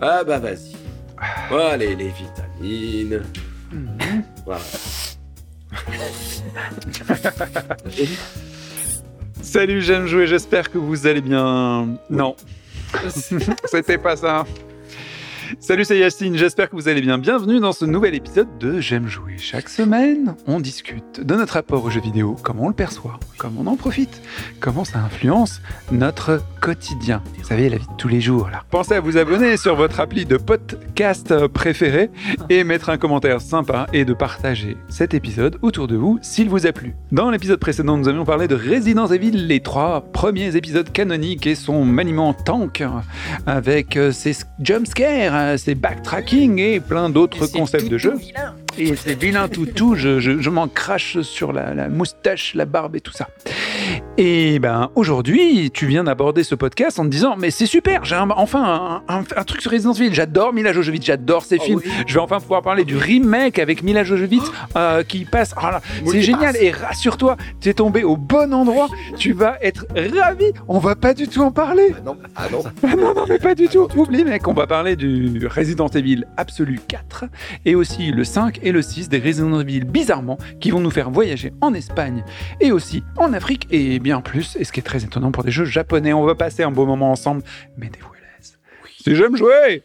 Ah bah vas-y. Voilà les, les vitamines. Voilà. Salut, j'aime jouer, j'espère que vous allez bien. Non, c'était pas ça. Salut, c'est Yacine, j'espère que vous allez bien. Bienvenue dans ce nouvel épisode de J'aime jouer. Chaque semaine, on discute de notre rapport aux jeux vidéo, comment on le perçoit, comment on en profite, comment ça influence notre quotidien. Vous savez, la vie de tous les jours. Là. Pensez à vous abonner sur votre appli de podcast préféré et mettre un commentaire sympa et de partager cet épisode autour de vous s'il vous a plu. Dans l'épisode précédent, nous avions parlé de Resident Evil, les trois premiers épisodes canoniques et son maniement tank avec euh, ses jumpscares, ses backtracking et plein d'autres concepts de jeu. Et c'est vilain tout tout, je, je, je m'en crache sur la, la moustache, la barbe et tout ça. Et ben aujourd'hui, tu viens d'aborder ce podcast en te disant mais c'est super, j'ai enfin un, un- un truc sur Resident Evil, j'adore Mila Jojovic, j'adore ses films, je vais enfin pouvoir parler du remake avec Mila Jojovic euh, qui passe, Oh c'est génial. et rassure-toi, tu es tombé au bon endroit, tu vas être ravi, on va pas du tout en parler. Ah non, ah non. Ah non, non, mais pas du tout. Oublie, mec, on va parler du Resident Evil Absolu 4 et aussi le 5 et le 6 des Resident Evil bizarrement qui vont nous faire voyager en Espagne et aussi en Afrique et bien plus. Et ce qui est très étonnant pour des jeux japonais, on va passer un beau moment ensemble. Mais des voilaises. Si j'aime jouer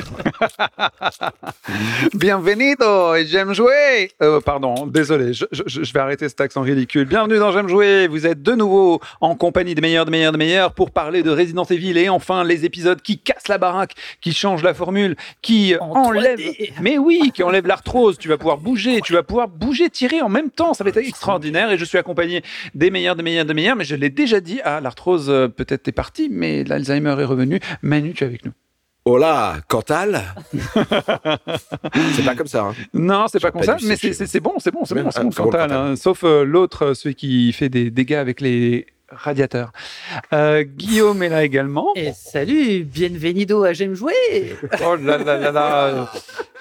Bienvenido et j'aime jouer. Euh, pardon, désolé, je, je- je vais arrêter cet accent ridicule. Bienvenue dans J'aime jouer. Vous êtes de nouveau en compagnie des meilleurs, des meilleurs, des meilleurs pour parler de Resident Evil et enfin les épisodes qui cassent la baraque, qui changent la formule, qui En enlèvent. 3D. Mais oui, qui enlèvent l'arthrose. Tu vas pouvoir bouger, tu vas pouvoir bouger, tirer en même temps. Ça va être extraordinaire et je suis accompagné des meilleurs, des meilleurs, des meilleurs. Mais je l'ai déjà dit. Ah, l'arthrose euh, peut-être est partie, mais l'Alzheimer est revenu. Manu, tu es avec nous. Oh là, Cantal C'est pas comme ça. Hein. Non, c'est pas comme ça, mais c'est bon, c'est bon, c'est bon, c'est bon, Cantal. hein. Sauf euh, l'autre, euh, celui qui fait des dégâts avec les radiateurs. Euh, Guillaume est là également. Et salut, bienvenido à J'aime jouer. Oh là là là là.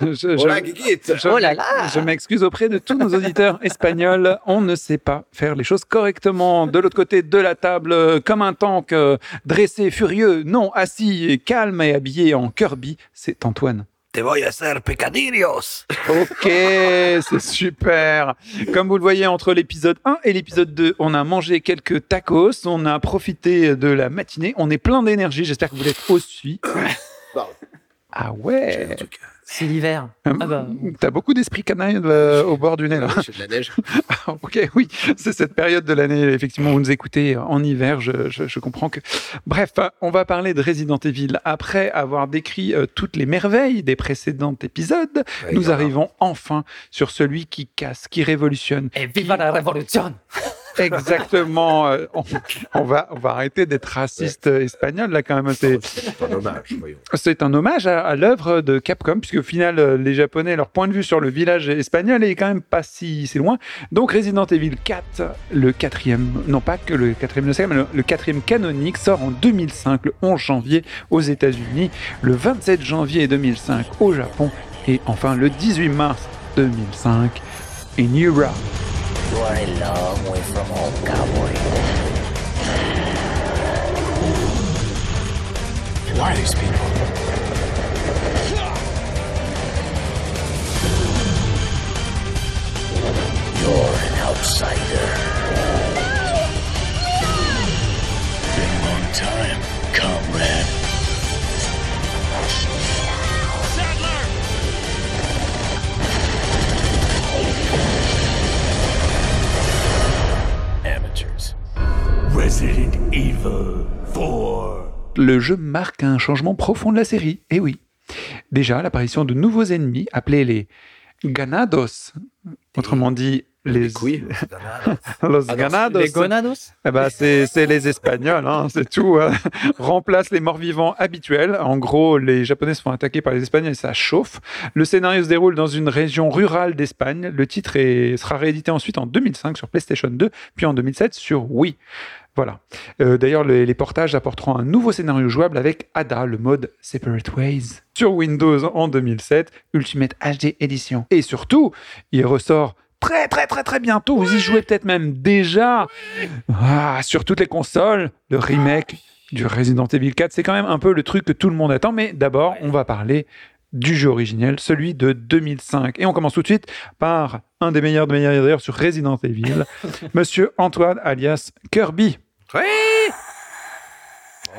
Je, je- Oh là, je- Oh là là. Je m'excuse auprès de tous nos auditeurs espagnols. On ne sait pas faire les choses correctement. De l'autre côté de la table, comme un tank, euh, dressé, furieux, non, assis, calme et habillé en Kirby, c'est Antoine. Te voy a hacer pecadillos Ok, c'est super. Comme vous le voyez, entre l'épisode 1 et l'épisode 2, on a mangé quelques tacos, on a profité de la matinée, on est plein d'énergie, j'espère que vous l'êtes aussi. Pardon. Ah ouais truc. C'est l'hiver. Ah bah. T'as beaucoup d'esprit canaille euh, au bord du nez là. J'ai de la neige. ok, oui, c'est cette période de l'année, effectivement, vous nous écoutez en hiver, je, je- je comprends que... Bref, on va parler de Resident Evil. Après avoir décrit euh, toutes les merveilles des précédents épisodes, Ouais, nous arrivons enfin sur celui qui casse, qui révolutionne, Et viva la révolution. Exactement. euh, on, on va, on va arrêter d'être raciste euh, espagnol là quand même. C'est, C'est un hommage, voyons. c'est un hommage à, à l'œuvre de Capcom puisque au final euh, les Japonais leur point de vue sur le village espagnol est quand même pas si, si loin. Donc Resident Evil 4, le quatrième, non pas que le quatrième de saga, mais le, le quatrième canonique sort en 2005, le 11 janvier aux États-Unis, le 27 janvier 2005 au Japon et enfin le 18 mars 2005 in Europe. You are a long way from home, cowboy. Who are these people? You're an outsider. Resident Evil 4. Le jeu marque un changement profond de la série, et oui. Déjà, l'apparition de nouveaux ennemis appelés les Ganados, autrement dit les. Los Ganados. Les gonados? Eh ben, c'est c'est les Espagnols, hein, c'est tout. hein. Remplace les morts-vivants habituels. En gros, les Japonais se font attaquer par les Espagnols et ça chauffe. Le scénario se déroule dans une région rurale d'Espagne. Le titre est- sera réédité ensuite en 2005 sur PlayStation 2, puis en 2007 sur Wii. Voilà. Euh, D'ailleurs, les, les portages apporteront un nouveau scénario jouable avec Ada, le mode Separate Ways, sur Windows en 2007, Ultimate HD Edition. Et surtout, il ressort très très très très bientôt. Vous y jouez peut-être même déjà ah, sur toutes les consoles. Le remake du Resident Evil 4, c'est quand même un peu le truc que tout le monde attend. Mais d'abord, on va parler du jeu originel, celui de 2005. Et on commence tout de suite par un des meilleurs de meilleurs d'ailleurs sur Resident Evil, Monsieur Antoine alias Kirby. Oui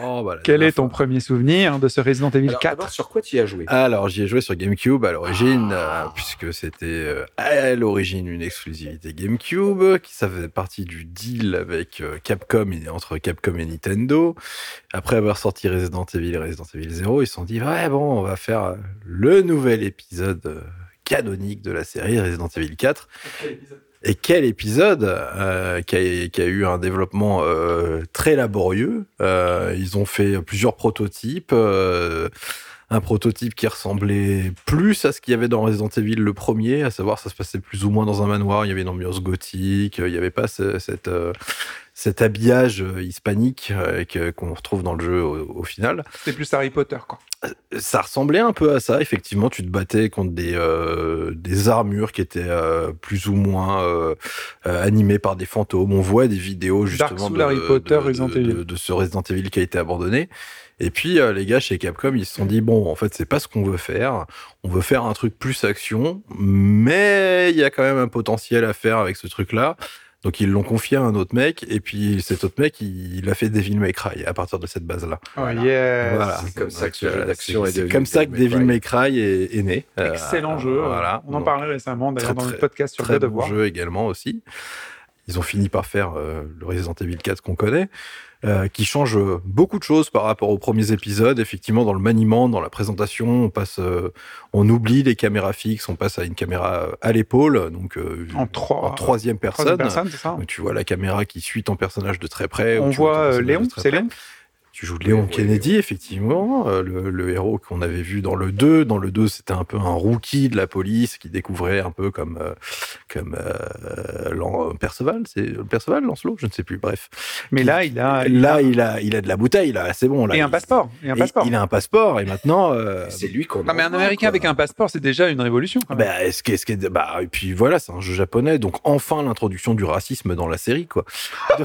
Oh, bah, Quel est ton fois. premier souvenir de ce Resident Evil Alors, 4 d'abord, sur quoi tu y as joué? Alors, j'y ai joué sur GameCube à l'origine, euh, puisque c'était euh, à l'origine une exclusivité GameCube, qui ça faisait partie du deal avec euh, Capcom, et- entre Capcom et Nintendo. Après avoir sorti Resident Evil et Resident Evil 0, ils se sont dit, ouais, bon, on va faire le nouvel épisode canonique de la série Resident Evil 4. Et quel épisode euh, qui, a, eu un développement euh, très laborieux. Euh, ils ont fait plusieurs prototypes. un prototype qui ressemblait plus à ce qu'il y avait dans Resident Evil le premier, à savoir ça se passait plus ou moins dans un manoir, il y avait une ambiance gothique, il n'y avait pas ce- cette, cet habillage euh, hispanique euh, qu'on retrouve dans le jeu au, au final C'est plus Harry Potter, quoi. ça ressemblait un peu à ça. Effectivement, tu te battais contre des euh, des armures qui étaient euh, plus ou moins euh, euh, animées par des fantômes. On voit des vidéos justement Dark de, Harry Potter, de- Resident de- Evil. de- de ce Resident Evil qui a été abandonné. Et puis euh, les gars chez Capcom, ils se sont dit bon, en fait, c'est pas ce qu'on veut faire. On veut faire un truc plus action, mais il y a quand même un potentiel à faire avec ce truc-là. Donc ils l'ont confié à un autre mec, et puis cet autre mec, il, il a fait Devil May Cry à partir de cette base-là. Oh, yes. Voilà. C'est comme ça que ce jeu d'action est C'est devenu comme ça que Devil May Cry est, est né. Euh, Excellent jeu. Voilà. On en Donc, parlait récemment, d'ailleurs, dans le podcast sur Très of bon jeu également aussi. Ils ont fini par faire euh, le Resident Evil 4 qu'on connaît, euh, qui change euh, beaucoup de choses par rapport aux premiers épisodes. Effectivement, dans le maniement, dans la présentation, on passe, euh, on oublie les caméras fixes, on passe à une caméra euh, à l'épaule, donc euh, En trois- en troisième personne. Troisième personne, c'est ça tu vois la caméra qui suit ton personnage de très près. On voit Léon, c'est. Léon? Tu joues Léon Oui, Kennedy, effectivement, euh, le, le héros qu'on avait vu dans le 2. Dans le 2, c'était un peu un rookie de la police qui découvrait un peu comme, euh, comme euh, Perceval, c'est Perceval, Lancelot, je ne sais plus, bref. Mais là, il a, Là, il a, il a de la bouteille, là, c'est bon. Là, et un Il- passeport. Et un et passeport. Il a un passeport, et maintenant... euh, C'est lui qu'on Non, mais un Américain quoi. avec un passeport, c'est déjà une révolution. quand même. bah, est-ce que, est-ce que, bah, et puis voilà, c'est un jeu japonais, donc enfin l'introduction du racisme dans la série, quoi.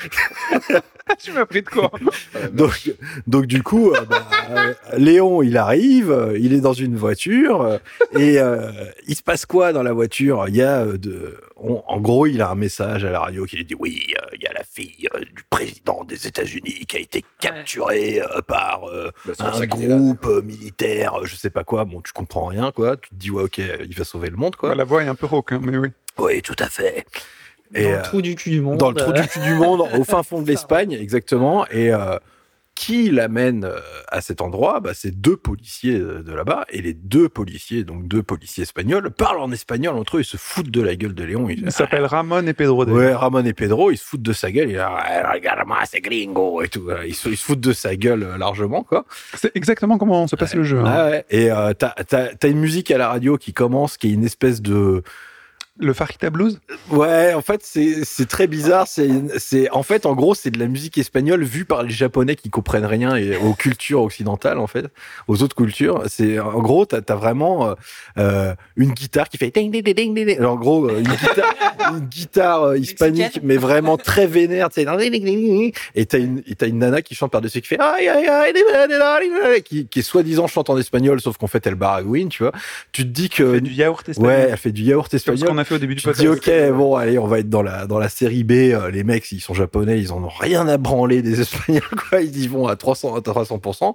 tu m'as pris de quoi Donc, donc du coup, euh, bah, euh, Léon, il arrive, euh, il est dans une voiture, euh, et euh, il se passe quoi dans la voiture? Il y a de, on- en gros, il a un message à la radio qui lui dit oui, euh, il y a la fille euh, du président des États-Unis qui a été capturée euh, par euh, Bah, un là. groupe militaire, euh, je sais pas quoi. Bon, tu comprends rien, quoi. Tu te dis ouais, ok, il va sauver le monde, quoi. La voix est un peu rauque, hein, mais oui. Oui, tout à fait. Dans le euh, trou du cul du monde. dans le trou du cul du monde, au fin fond de l'Espagne, exactement. Et euh, qui l'amène euh, à cet endroit? Bah, C'est deux policiers de là-bas. Et les deux policiers, donc deux policiers espagnols, parlent en espagnol entre eux. Ils se foutent de la gueule de Léon. Ils Il s'appelle Ramon et Pedro. Ouais, Ramon et Pedro, ils se foutent de sa gueule. Il est là, Eh, regarde-moi, c'est gringo et tout. Ils se, ils se foutent de sa gueule largement, quoi. C'est exactement comment se passe le jeu. hein. Ah ouais. Et euh, t'as une musique à la radio qui commence, qui est une espèce de Le Farita Blues Ouais, en fait, c'est c'est très bizarre. C'est c'est en fait, en gros, c'est de la musique espagnole vue par les Japonais qui comprennent rien et aux cultures occidentales, en fait, aux autres cultures. C'est en gros, t'as as vraiment euh, euh, une guitare qui fait ding ding ding ding. Alors, En gros, euh, une guitare, une guitare euh, hispanique, mais vraiment très vénère. Et t'as une et t'as une nana qui chante par dessus qui fait aïe aïe aïe qui qui est soi-disant chante en espagnol, sauf qu'en fait elle baragouine, tu vois. Tu te dis que fait du yaourt espagnol. ouais, elle fait du yaourt espagnol. Au début du Tu te dis, podcast. ok, bon, allez, on va être dans la, dans la série B. euh, Les mecs, ils sont japonais, ils en ont rien à branler des Espagnols, quoi. Ils y vont à 300, à 300%.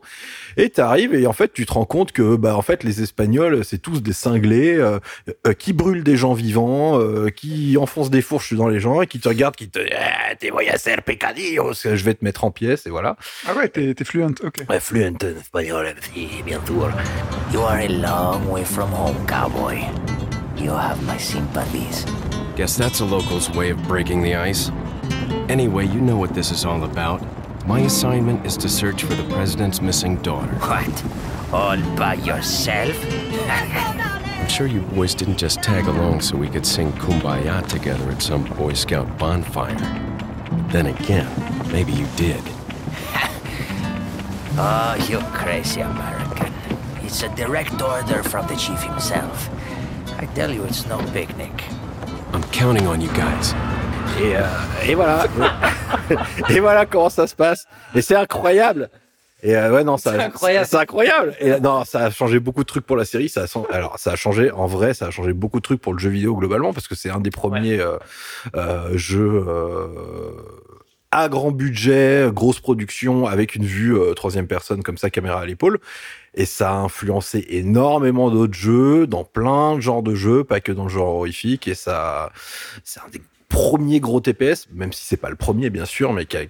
Et t'arrives et en fait, tu te rends compte que, bah, en fait, les Espagnols, c'est tous des cinglés, euh, euh, qui brûlent des gens vivants, euh, qui enfoncent des fourches dans les gens et qui te regardent, qui te, eh, te voy a hacer pecadillos, je vais te mettre en pièces et voilà. Ah ouais, t'es t'es fluent, ok. Ouais, fluent en espagnol. Bien sûr. You are a long way from home, cowboy. You have my sympathies. Guess that's a local's way of breaking the ice. Anyway, you know what this is all about. My assignment is to search for the president's missing daughter. What? All by yourself? I'm sure you boys didn't just tag along so we could sing Kumbaya together at some Boy Scout bonfire. Then again, maybe you did. Oh, you crazy American. It's a direct order from the chief himself. I tell you, it's no picnic. I'm counting on you guys. Et, euh, et voilà. et voilà comment ça se passe. Et c'est incroyable. Et euh, ouais, non, ça, C'est incroyable. C'est incroyable. Et euh, non, ça a changé beaucoup de trucs pour la série. Ça a, sen- alors, ça a changé, en vrai, ça a changé beaucoup de trucs pour le jeu vidéo globalement parce que c'est un des premiers euh, euh, jeux euh, à grand budget, grosse production avec une vue euh, troisième personne comme ça, caméra à l'épaule. Et ça a influencé énormément d'autres jeux, dans plein de genres de jeux, pas que dans le genre horrifique. Et ça, c'est un des premiers gros TPS, même si c'est pas le premier, bien sûr, mais qui a-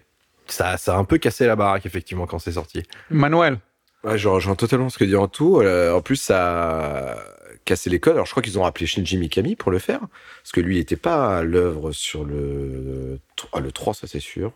ça, ça a un peu cassé la baraque, effectivement, quand c'est sorti. Manuel. Ouais, je rejoins totalement ce que dit Antou. Euh, en plus, ça a cassé les codes. Alors, je crois qu'ils ont rappelé Shinji Mikami pour le faire. Parce que lui, il était pas à l'œuvre sur le, ah, le 3, ça c'est sûr.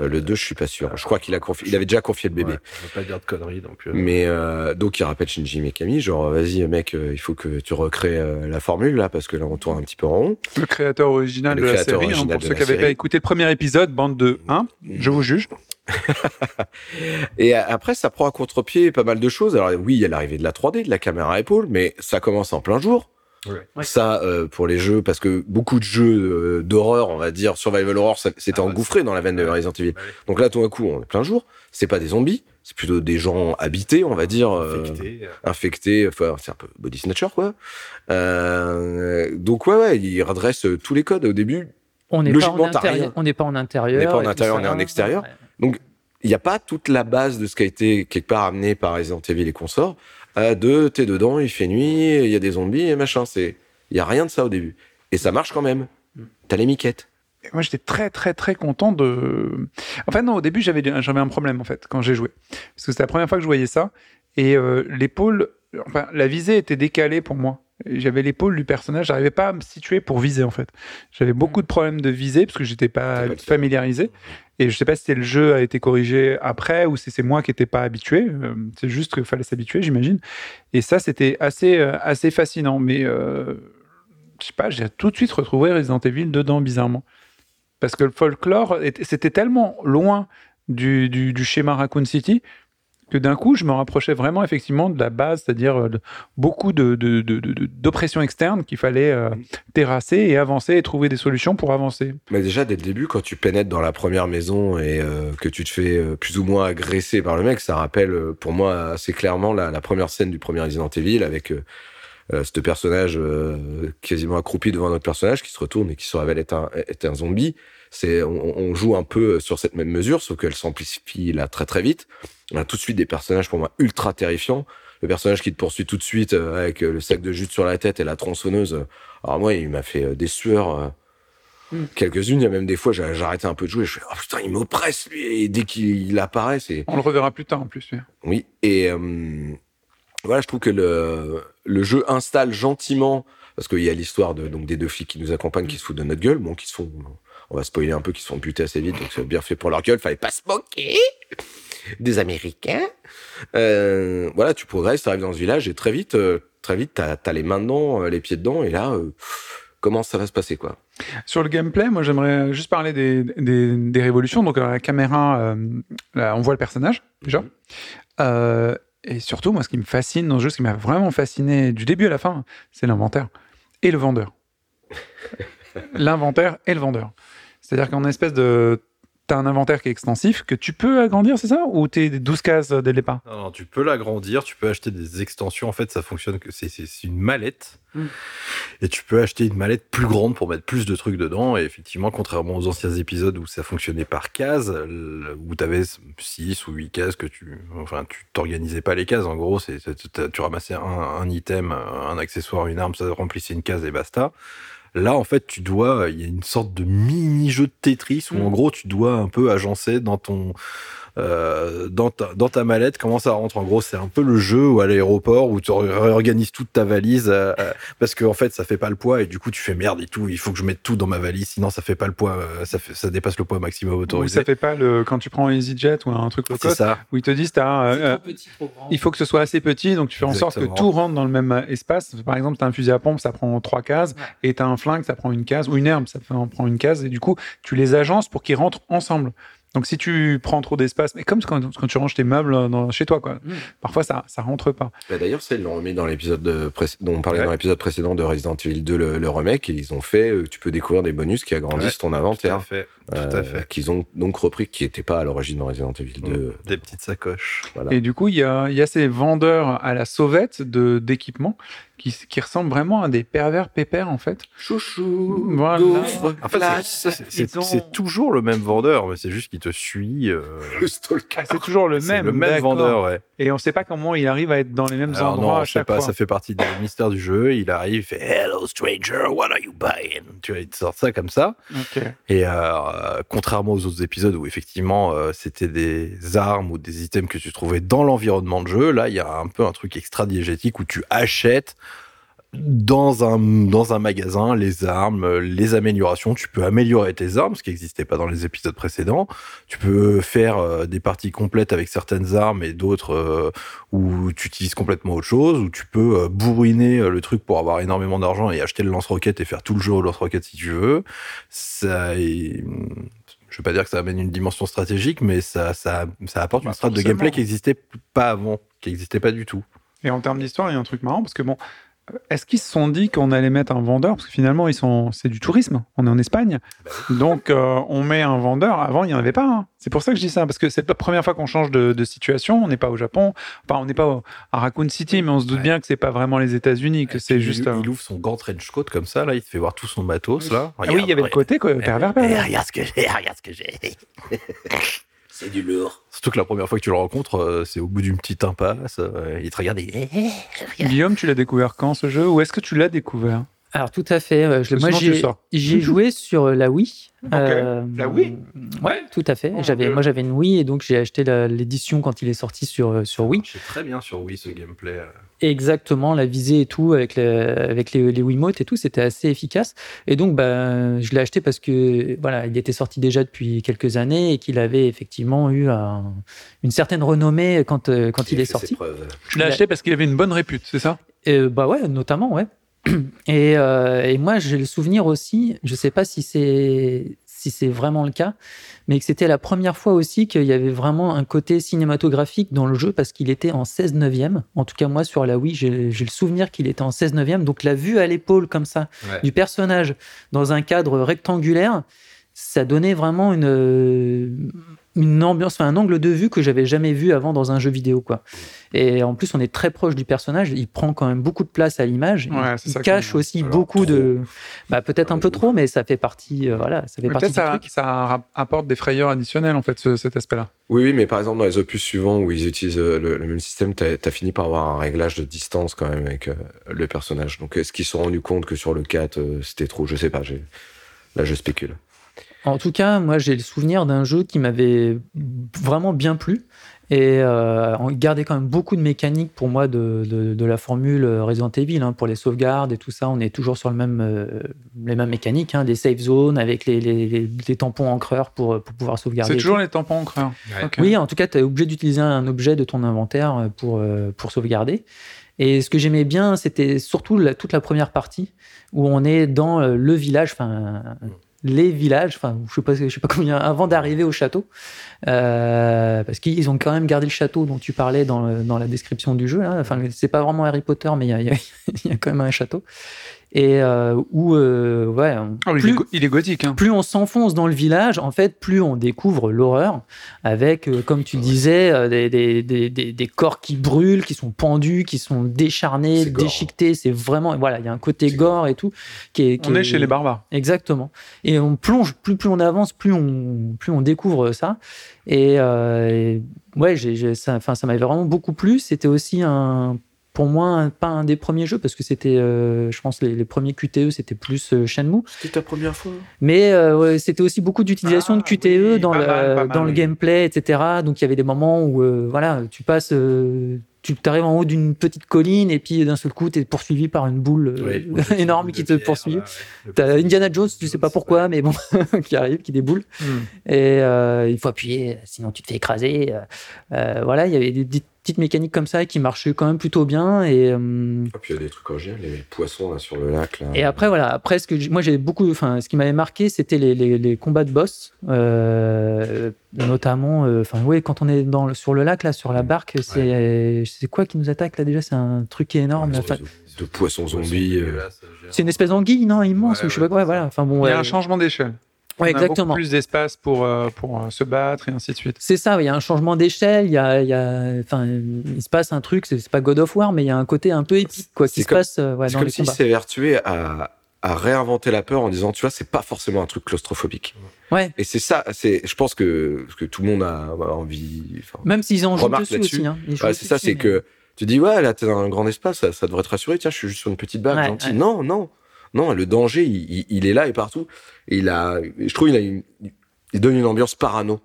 Euh, le 2, je suis pas sûr. Je crois qu'il a il avait déjà confié le bébé. Ouais, je veux pas dire de conneries, donc. euh, Mais euh, donc il rappelle Shinji Mikami, genre vas-y mec, il faut que tu recrées euh, la formule là parce que là on tourne un petit peu en rond. Le créateur original Le de la série. hein, pour de ceux qui n'avaient pas écouté le premier épisode, bande de 1, je vous juge. Et après ça prend à contre-pied pas mal de choses. Alors oui, il y a l'arrivée de la 3D, de la caméra à épaule, mais ça commence en plein jour. Ouais. Ça euh, pour les jeux parce que beaucoup de jeux euh, d'horreur, on va dire survival horror, c'était Ah ouais, engouffré dans la veine de Resident Evil. Bah oui. Donc là tout d'un coup, on est plein jour. C'est pas des zombies, c'est plutôt des gens habités, on va dire. euh, infecté, euh, infecté, enfin c'est un peu body snatcher quoi. Euh, donc ouais, ouais, il redresse euh, tous les codes au début. On n'est pas, en Logiquement, t'as intérieur- rien. on n'est pas en intérieur. On n'est pas en intérieur, on est en extérieur. Ouais. Il n'y a pas toute la base de ce qui a été quelque part amené par Resident Evil et consorts. Euh, de t'es dedans, il fait nuit, il y a des zombies et machin. C'est, il y a rien de ça au début. Et ça marche quand même. T'as les miquettes. Et moi, j'étais très, très, très content de. En fait, non, au début, j'avais j'avais un problème, en fait, quand j'ai joué. Parce que c'était la première fois que je voyais ça. Et euh, l'épaule, enfin, la visée était décalée pour moi. J'avais l'épaule du personnage, j'arrivais pas à me situer pour viser, en fait. J'avais beaucoup de problèmes de visée, parce que j'étais pas familiarisé. Et je sais pas si le jeu a été corrigé après ou si c'est moi qui n'étais pas habitué. Euh, c'est juste qu'il fallait s'habituer, j'imagine. Et ça, c'était assez, euh, assez fascinant. Mais euh, je sais pas, j'ai tout de suite retrouvé Resident Evil dedans, bizarrement. Parce que le folklore, était- c'était tellement loin du, du, du schéma Raccoon City que d'un coup, je me rapprochais vraiment effectivement de la base, c'est-à-dire euh, beaucoup de- de- de- de- de- d'oppression externe qu'il fallait euh, terrasser et avancer et trouver des solutions pour avancer. Mais déjà, dès le début, quand tu pénètres dans la première maison et euh, que tu te fais euh, plus ou moins agresser par le mec, ça rappelle pour moi assez clairement la, la première scène du premier Resident Evil avec ce personnage quasiment accroupi devant notre personnage qui se retourne et qui se révèle être un, être un zombie. C'est, on, on joue un peu sur cette même mesure, sauf qu'elle s'amplifie là très très vite. On a tout de suite des personnages pour moi ultra terrifiants. Le personnage qui te poursuit tout de suite euh, avec euh, le sac de jute sur la tête et la tronçonneuse. euh, Alors moi, il m'a fait des sueurs. euh, quelques-unes. Il y a même des fois, arrêté un peu de jouer. Je fais, oh putain, il m'oppresse, lui. Et dès qu'il apparaît, c'est. On le reverra plus tard en plus. oui. Oui. Et euh, voilà, je trouve que le, le jeu installe gentiment, parce qu'il y a l'histoire de, donc, des deux flics qui nous accompagnent, qui se foutent de notre gueule. Bon, qui se font. On va spoiler un peu, qui se font buter assez vite, donc c'est bien fait pour leur gueule. Fallait pas se moquer des Américains. Euh, voilà, tu progresses, tu arrives dans ce village et très vite, euh, très vite, t'as as les mains dedans, euh, les pieds dedans, et là, euh, comment ça va se passer, quoi? Sur le gameplay, moi j'aimerais juste parler des, des, des révolutions. Donc, la caméra, euh, là, on voit le personnage déjà. Euh, et surtout, moi, ce qui me fascine dans ce jeu, ce qui m'a vraiment fasciné du début à la fin, c'est l'inventaire et le vendeur. L'inventaire et le vendeur. C'est-à-dire qu'en espèce de. tu as un inventaire qui est extensif que tu peux agrandir, c'est ça? Ou tu es 12 cases dès le départ? Non, non, tu peux l'agrandir, tu peux acheter des extensions. En fait, ça fonctionne que c'est une mallette. Mm. Et tu peux acheter une mallette plus grande pour mettre plus de trucs dedans. Et effectivement, contrairement aux anciens épisodes où ça fonctionnait par case, où tu avais 6 ou 8 cases que tu. Enfin, tu t'organisais pas les cases. En gros, c'est c'est- tu ramassais un, un item, un accessoire, une arme, ça remplissait une case et basta. Là, en fait, tu dois, il y a une sorte de mini-jeu de Tetris où, Mm. en gros, tu dois un peu agencer dans ton, euh, dans, ta, dans ta mallette comment ça rentre. En gros, c'est un peu le jeu où à l'aéroport où tu réorganises toute ta valise euh, euh, parce que en fait, ça fait pas le poids et du coup, tu fais merde et tout. Il faut que je mette tout dans ma valise, sinon ça fait pas le poids, euh, ça, fait, ça dépasse le poids maximum Ou autorisé. ça fait pas le quand tu prends un EasyJet ou un truc cost ça. où ils te disent euh, petit, grand. il faut que ce soit assez petit, donc tu fais en sorte que tout rentre dans le même espace. Par exemple, tu as un fusil à pompe, ça prend trois cases, Ouais. et tu as un flingue, ça prend une case, ou une herbe, ça en prend une case, et du coup, tu les agences pour qu'ils rentrent ensemble. Donc si tu prends trop d'espace, mais comme quand, quand tu ranges tes meubles dans, chez toi, quoi. Mm. Parfois, ça, ça rentre pas. Bah, D'ailleurs, ils l'ont remis dans l'épisode dont on parlait Ouais. dans l'épisode précédent de Resident Evil 2, le, le remake, et ils ont fait, euh, tu peux découvrir des bonus qui agrandissent Ouais, ton Tout à inventaire, fait. Tout euh, à fait. qu'ils ont donc repris, qui n'étaient pas à l'origine dans Resident Evil 2. Des petites sacoches. Voilà. Et du coup, il y a, il y a ces vendeurs à la sauvette de d'équipements qui, qui ressemblent vraiment à des pervers pépères, en fait. Chouchou, Voilà. En fait, c'est- ont- toujours le même vendeur, mais c'est juste qu'il te suit. euh, le stalker. Ah, c'est toujours le même. le même vendeur, ouais. Et on sait pas comment il arrive à être dans les mêmes Alors endroits non, à je sais chaque pas, fois. ça fait partie des mystères du jeu. Il arrive, il fait Hello stranger, what are you buying? Tu vois, il te sort ça comme ça. Et euh, contrairement aux autres épisodes où effectivement euh, c'était des armes ou des items que tu trouvais dans l'environnement de jeu, là il y a un peu un truc extra diégétique où tu achètes dans un, dans un magasin les armes, euh, les améliorations. Tu peux améliorer tes armes, ce qui n'existait pas dans les épisodes précédents. Tu peux faire euh, des parties complètes avec certaines armes et d'autres euh, où tu utilises complètement autre chose, où tu peux bourriner le truc pour avoir énormément d'argent et acheter le lance-roquette et faire tout le jeu au lance-roquette si tu veux. Ça est- Je vais pas dire que ça amène une dimension stratégique, mais ça, ça, ça apporte Bah, une strate de gameplay qui n'existait pas avant, qui n'existait pas du tout. Et en termes d'histoire, il y a un truc marrant parce que bon, est-ce qu'ils se sont dit qu'on allait mettre un vendeur? Parce que finalement ils sont, c'est du tourisme. On est en Espagne, donc euh, on met un vendeur. Avant, il y en avait pas. hein. C'est pour ça que je dis ça parce que c'est la première fois qu'on change de, de situation. On n'est pas au Japon, enfin on n'est pas au- à Raccoon City, mais on se doute Ouais. bien que c'est pas vraiment les États-Unis, que c'est Il- juste. Il, euh, ouvre son gant trench coat comme ça, là, il te fait voir tout son matos, là. Ah oui, il y avait le côté quoi, pervers, pervers. regarde ce que j'ai, regarde ce que j'ai. C'est du lourd. Surtout que la première fois que tu le rencontres, euh, c'est au bout d'une petite impasse. euh, il te regarde et Guillaume, tu l'as découvert quand ce jeu? Ou est-ce que tu l'as découvert? Alors tout à fait. euh, je- moi j'ai joué sur la Wii. Euh, La Wii? Ouais, tout à fait. Oh, J'avais moi j'avais une Wii et donc j'ai acheté la- l'édition quand il est sorti sur euh, sur Wii. C'est très bien sur Wii ce gameplay. euh. Exactement, la visée et tout avec le, avec les, les Wiimotes et tout, c'était assez efficace. Et donc bah je l'ai acheté parce que voilà, il était sorti déjà depuis quelques années et qu'il avait effectivement eu un- une certaine renommée quand euh, quand il, est sorti. Tu l'as Il a- acheté parce qu'il avait une bonne répute, c'est ça? Euh, bah ouais, notamment, ouais. Et, euh, et moi, j'ai le souvenir aussi, je sais pas si c'est si c'est vraiment le cas, mais que c'était la première fois aussi qu'il y avait vraiment un côté cinématographique dans le jeu parce qu'il était en 16 neuvième. En tout cas, moi, sur la Wii, j'ai j'ai le souvenir qu'il était en 16 neuvième. Donc, la vue à l'épaule comme ça Ouais. du personnage dans un cadre rectangulaire, ça donnait vraiment une, une ambiance, enfin, un angle de vue que j'avais jamais vu avant dans un jeu vidéo, quoi. Et en plus, on est très proche du personnage. Il prend quand même beaucoup de place à l'image. Il- Ouais, c'est il ça qui cache aussi alors, beaucoup trop. de, bah, peut-être un peu trop, mais ça fait partie, euh, voilà, ça fait partie Peut-être du ça, truc. ça apporte des frayeurs additionnelles en fait, ce- cet aspect-là. Oui, oui, mais par exemple, dans les opus suivants où ils utilisent euh, le, le même système, t'as as fini par avoir un réglage de distance quand même avec euh, le personnage. Donc, est-ce qu'ils se sont rendus compte que sur le 4, euh, c'était trop? Je sais pas. Là, je spécule. En tout cas, moi, j'ai le souvenir d'un jeu qui m'avait vraiment bien plu et euh, on gardait quand même beaucoup de mécaniques pour moi de, de, de la formule Resident Evil. hein, pour les sauvegardes et tout ça, on est toujours sur le même, euh, les mêmes mécaniques, hein, des safe zones avec les, les, les- les tampons encreurs pour, pour pouvoir sauvegarder. C'est toujours les tampons encreurs. Oui, en tout cas, tu es obligé d'utiliser un objet de ton inventaire euh, pour, euh, pour sauvegarder. Et ce que j'aimais bien, c'était surtout la- toute la première partie où on est dans le village, enfin les villages, enfin je sais pas, je sais pas combien, avant d'arriver au château, Euh, parce qu'ils ont quand même gardé le château dont tu parlais dans, dans la description du jeu. hein. Enfin, c'est pas vraiment Harry Potter, mais il y a, y a- y a quand même un château. Et euh, où euh, ouais, il, plus, est il est gothique. Hein. plus on s'enfonce dans le village, en fait, plus on découvre l'horreur, avec, euh, comme tu disais, euh, des, des, des, des, des corps qui brûlent, qui sont pendus, qui sont décharnés, déchiquetés. C'est vraiment, voilà, il y a un côté gore et tout. Qui est, qui On est chez les barbares. Exactement. Et on plonge, plus, plus on avance, plus on, plus on découvre ça. Et, euh, et ouais, ça, enfin, ça m'avait vraiment beaucoup plu. C'était aussi un, pour moi, un- pas un des premiers jeux parce que c'était, euh, je pense, les, les premiers QTE, c'était plus euh, Shenmue. C'était ta première fois Mais euh, ouais, c'était aussi beaucoup d'utilisation Ah, de QTE oui, dans, le, mal, pas mal, dans le oui. gameplay, etc. Donc il y avait des moments où euh, voilà, tu passes, euh, tu arrives en haut d'une petite colline et puis d'un seul coup, tu es poursuivi par une boule euh, Oui, énorme qui te pierre, poursuit. ouais. T'as Indiana Jones, tu sais pas pourquoi, mais bon, qui arrive, qui déboule. Hmm. Et euh, il faut appuyer, sinon tu te fais écraser. Voilà, il y avait des, des petites mécaniques comme ça qui marchaient quand même plutôt bien. Et, euh, Ah, puis il y a des trucs originaux, les poissons là sur le lac. Là. et après, voilà, après, ce que moi j'ai beaucoup, enfin, ce qui m'avait marqué, c'était les, les, les combats de boss, euh, notamment, euh, enfin, ouais, quand on est dans, le- sur le lac, là, sur la barque, c'est c'est quoi qui nous attaque là déjà? C'est un truc qui est énorme. Ouais, enfin, de, poissons Poisson zombies. euh, c'est une espèce d'anguille, non, immense, Ouais, ou je sais pas ouais, quoi, voilà. Enfin bon, Il y a ouais, un changement d'échelle. Ouais, On a exactement. beaucoup plus d'espace pour, euh, pour euh, se battre et ainsi de suite. C'est ça, il y a un changement d'échelle, il y a, il y a, enfin, il se passe un truc, c'est c'est pas God of War, mais il y a un côté un peu épique, quoi, qui C'est se comme- passe euh, ouais, c'est dans comme les s'il combats. s'évertuait à, à réinventer la peur en disant, tu vois, c'est pas forcément un truc claustrophobique. Ouais, Et c'est ça, c'est, je pense que, que tout le monde a, a envie. même s'ils en jouent dessus là-dessus. aussi. Hein. Aussi c'est ça, c'est mais- que tu dis, ouais, là, t'es dans un grand espace, ça, ça devrait te rassurer. Tiens, je suis juste sur une petite barque, Ouais, gentil. ouais. Non, non, non, le danger, il, est là et partout. Il a, je trouve, il a une, il donne une ambiance parano.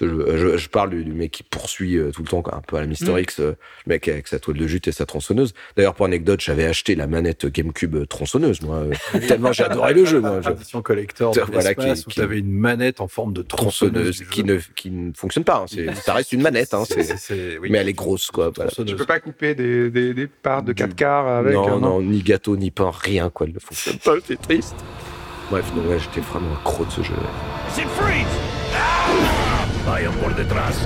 Je, je parle du, du mec qui poursuit euh, tout le temps, quoi, un peu à la Mister Mm. X, euh, le mec avec sa toile de jute et sa tronçonneuse. D'ailleurs, pour anecdote, j'avais acheté la manette GameCube euh, tronçonneuse, moi, euh, tellement j'ai adoré le jeu, moi. Je- Tradition collector de Voilà, qui- où qui- tu avais une manette en forme de tronçonneuse tronçonneuse. qui ne, qui ne fonctionne pas. hein. C'est- Ça reste une manette, hein. c'est- c'est- oui. mais elle est grosse, quoi. voilà. Tu peux pas couper des, des, des parts de Du- 4 quarts avec. non, euh, non, ni gâteau, ni pain, rien, quoi. Elle ne fonctionne pas, c'est triste. Bref, donc ouais, j'étais vraiment accro de ce jeu. Siegfried! Vaya por detrás.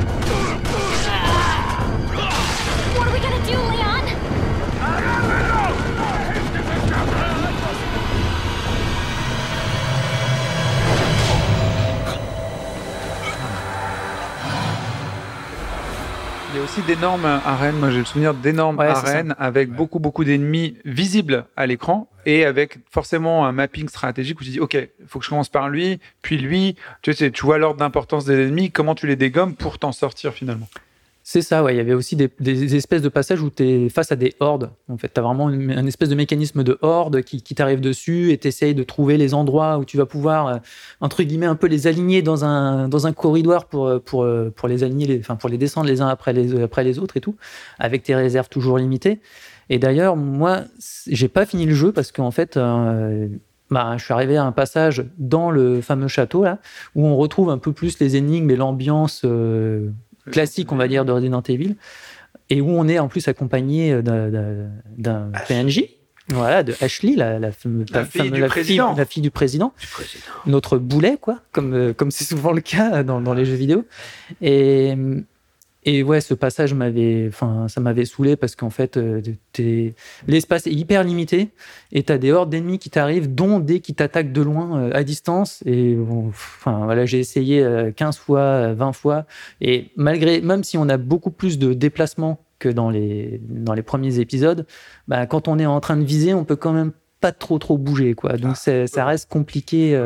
Il y a aussi d'énormes arènes. Moi, j'ai le souvenir d'énormes Ouais, arènes avec beaucoup, beaucoup d'ennemis visibles à l'écran et avec forcément un mapping stratégique où tu dis, OK, il faut que je commence par lui, puis lui. Tu sais, tu vois l'ordre d'importance des ennemis, comment tu les dégommes pour t'en sortir finalement. C'est ça, ouais. Il y avait aussi des, espèces de passages où tu es face à des hordes. En fait, tu as vraiment une- un espèce de mécanisme de horde qui, t'arrive dessus et tu de trouver les endroits où tu vas pouvoir, euh, entre guillemets, un peu les aligner dans un, dans un corridor pour, euh, pour, euh, pour les aligner, les, enfin, pour les descendre les uns après les, après les autres et tout, avec tes réserves toujours limitées. Et d'ailleurs, moi, j'ai pas fini le jeu parce qu'en fait, bah, je suis arrivé à un passage dans le fameux château là, où on retrouve un peu plus les énigmes et l'ambiance classique, on va dire, de Resident Evil, et où on est en plus accompagné d'un- d'un PNJ. Voilà, de Ashley, la, fille du la président. la fille du président notre boulet, quoi, comme euh, comme c'est souvent le cas dans, dans les jeux vidéo. Et et ouais, ce passage m'avait, enfin, ça m'avait saoulé parce qu'en fait, euh, l'espace est hyper limité et t'as des hordes d'ennemis qui t'arrivent, dont des qui t'attaquent de loin euh, à distance. Et bon, enfin, voilà, j'ai essayé euh, 15 fois, euh, 20 fois, et malgré, même si on a beaucoup plus de déplacements que dans les dans les premiers épisodes, bah, quand on est en train de viser, on peut quand même pas trop trop bouger, quoi. Donc c'est- ça reste compliqué.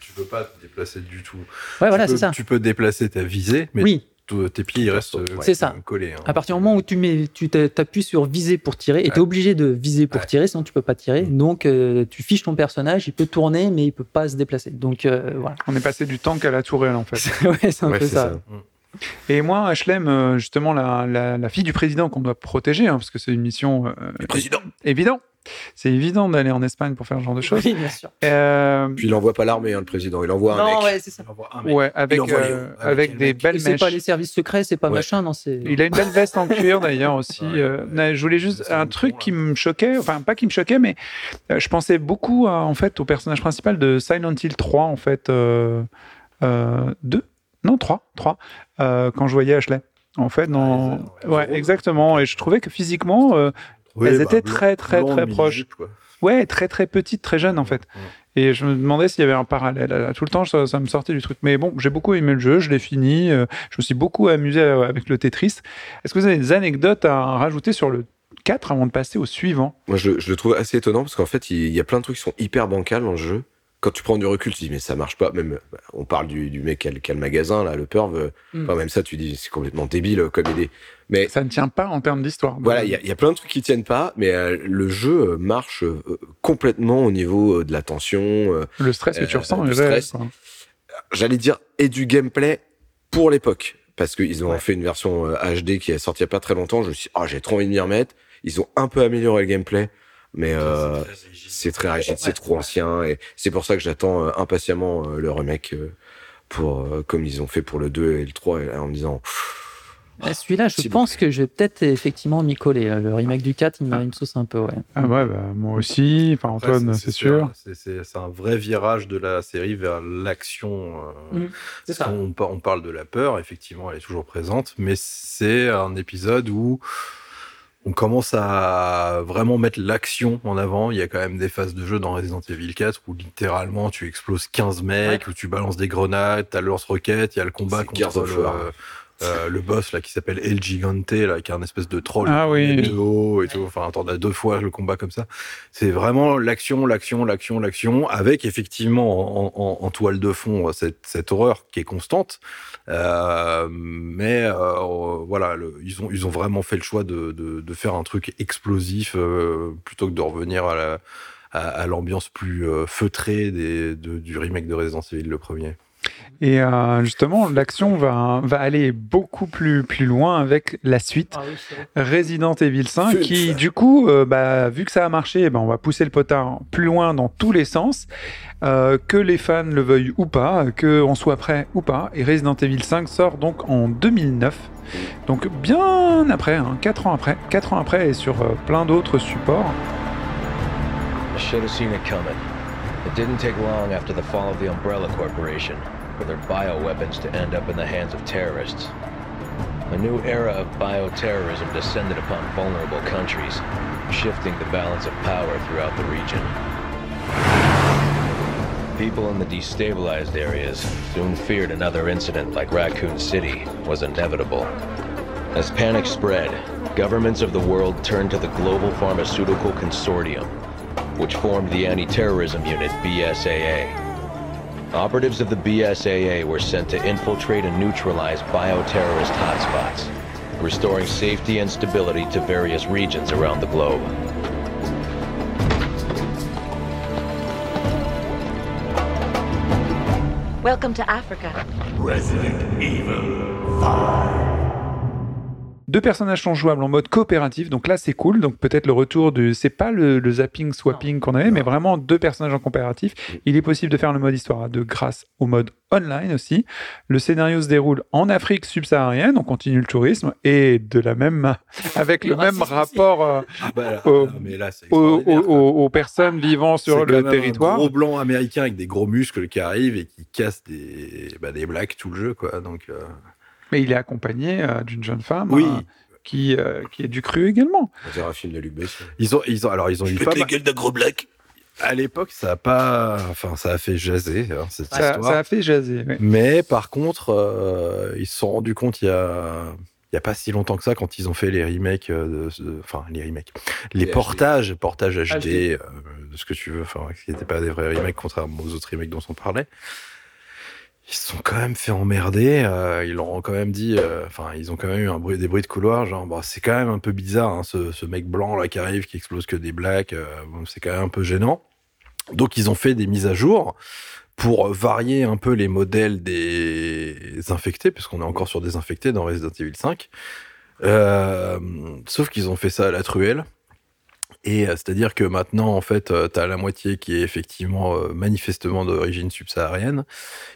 Tu peux pas te déplacer du tout. Ouais, voilà, tu c'est peux, ça. Tu peux déplacer ta visée, mais Oui, tes pieds ils restent euh, C'est ça. collés. hein. À partir du moment où tu mets, tu t'a- t'appuies sur viser pour tirer, et tu es Ouais. obligé de viser pour Ouais. tirer, sinon tu peux pas tirer. Mm. Donc euh, tu fiches ton personnage, il peut tourner, mais il peut pas se déplacer. Donc euh, voilà. On est passé du tank à la tourelle en fait. ouais, c'est un Ouais, peu ça. ça. Et moi, Ashlem, euh, justement, la, la, la fille du président qu'on doit protéger, hein, parce que c'est une mission euh, Le président. évident. C'est évident d'aller en Espagne pour faire ce genre de choses. Oui, bien sûr. Euh, Puis il envoie pas l'armée, hein, le président. Il envoie un Non, mec. ouais, c'est ça. Il envoie un mec. ouais, avec, Il envoie euh, avec Avec des le belles C'est mèches. pas les services secrets, c'est pas Ouais. machin, non. Il a une belle veste en cuir d'ailleurs aussi. Euh, je voulais juste un truc bon, qui me choquait, enfin pas qui me choquait, mais euh, je pensais beaucoup à, en fait au personnage principal de Silent Hill 3 en fait euh, euh, 2 non 3 3 euh, quand je voyais Ashley. En fait, dans... Ouais, ouais, exactement. Et je trouvais que physiquement, euh, Oui, elles bah, étaient très, très, très proches. quoi. Ouais, très très petite, très jeune en fait. Et je me demandais s'il y avait un parallèle. Tout le temps, ça, ça me sortait du truc. Mais bon, j'ai beaucoup aimé le jeu, je l'ai fini. euh, je me suis beaucoup amusé avec le Tetris. Est-ce que vous avez des anecdotes à rajouter sur le 4 avant de passer au suivant? Moi, je, je le trouve assez étonnant parce qu'en fait, il y a plein de trucs qui sont hyper bancals dans le jeu. Quand tu prends du recul, tu dis, mais ça marche pas. Même, on parle du, du mec qui a, le- qui a le magasin, là, le Perv. Mm. enfin, même ça, tu dis, c'est complètement débile comme idée. Mais Ça ne tient pas en termes d'histoire. voilà, il y, a- il y a plein de trucs qui tiennent pas, mais euh, le jeu euh, marche euh, complètement au niveau euh, de la tension. euh, Le stress que tu ressens réel, stress. J'allais dire, et du gameplay pour l'époque. Parce qu'ils ont Ouais. fait une version euh, HD qui est sortie il y a pas très longtemps. Je me suis dit, ah, j'ai trop envie de m'y remettre. Ils ont un peu amélioré le gameplay, mais euh, c'est très rigide, c'est trop ancien. Et c'est pour ça que j'attends euh, impatiemment euh, le remake euh, pour, euh, comme ils ont fait pour le 2 et le 3, et là, en me disant, Ah, Celui-là, je pense que je vais peut-être effectivement m'y coller. Le remake du 4, il me, me sauce un peu, ouais. Ah ouais, bah, moi aussi. Enfin, Antoine, c'est sûr. C'est- un vrai virage de la série vers l'action. euh, Mhm, c'est ça. On parle de la peur, effectivement, elle est toujours présente, mais c'est un épisode où on commence à vraiment mettre l'action en avant. Il y a quand même des phases de jeu dans Resident Evil 4 où littéralement tu exploses 15 mecs, où tu balances des grenades, t'as le lance-roquette, il y a le combat contre le. Euh, le boss là qui s'appelle El Gigante, là, qui est un espèce de troll Ah oui. de haut et tout. Enfin, t'en as deux fois le combat comme ça. C'est vraiment l'action, l'action, l'action, l'action, avec effectivement en, en- en toile de fond cette, cette horreur qui est constante. Euh, mais euh, voilà, le- ils ont ils ont vraiment fait le choix de, de, de faire un truc explosif euh, plutôt que de revenir à la à, à l'ambiance plus euh, feutrée des, de- du remake de Resident Evil le premier. Et euh, justement, l'action va, va aller beaucoup plus, plus loin avec la suite. Resident Evil 5 Fut. qui du coup euh, bah, vu que ça a marché eh ben, on va pousser le potard plus loin dans tous les sens euh, que les fans le veuillent ou pas que on soit prêt ou pas et Resident Evil 5 sort donc en 2009 donc bien après 4 ans après 4 ans après et sur euh, plein d'autres supports I should have seen it coming. It didn't take long after the fall of the Umbrella Corporation for their bioweapons to end up in the hands of terrorists. A new era of bioterrorism descended upon vulnerable countries, shifting the balance of power throughout the region. People in the destabilized areas soon feared another incident like Raccoon City was inevitable. As panic spread, governments of the world turned to the Global Pharmaceutical Consortium, which formed the anti-terrorism unit BSAA. Operatives of the BSAA were sent to infiltrate and neutralize bioterrorist hotspots, restoring safety and stability to various regions around the globe. Welcome to Africa. Resident Evil deux personnages sont jouables en mode coopératif donc là c'est cool. Donc peut-être le retour de c'est pas le, le zapping swapping qu'on avait mais vraiment deux personnages en coopératif il est possible de faire le mode histoire à deux grâce au mode online aussi. Le scénario se déroule en Afrique subsaharienne on continue le tourisme et de la même avec le Le même rapport euh, Ah bah là, Au- non, mais là, c'est aux, personnes vivant sur le même territoire. Un gros blanc américain avec des gros muscles qui arrivent et qui cassent des, bah, des blacks tout le jeu, quoi. Donc, euh, mais il est accompagné euh, d'une jeune femme Oui. euh, qui, euh, qui est du cru également on dirait un film de Luc Besson. ils ont, ils ont, alors, ils ont Pète les mal- gueules d'un gros black. À l'époque, ça a pas, enfin, ça a fait jaser, hein, cette ça, histoire. ça a fait jaser. Mais par contre, euh, ils se sont rendus compte il y a, il y a pas si longtemps que ça, quand ils ont fait les remakes, de, de- enfin les remakes, les Les portages, portages HD, HD. euh, de ce que tu veux, enfin qui n'étaient pas des vrais remakes, contrairement aux autres remakes dont on parlait. Ils se sont quand même fait emmerder. euh, ils leur ont quand même dit, euh, enfin ils ont quand même eu des bruits de couloir, genre bah, c'est quand même un peu bizarre, hein, ce, mec blanc là qui arrive, qui explose que des blacks, euh, c'est quand même un peu gênant. Donc ils ont fait des mises à jour pour varier un peu les modèles des infectés, puisqu'on est encore sur des infectés dans Resident Evil 5. Euh, sauf qu'ils ont fait ça à la truelle. Et euh, c'est-à-dire que maintenant, en fait, euh, t'as la moitié qui est effectivement euh, manifestement d'origine subsaharienne,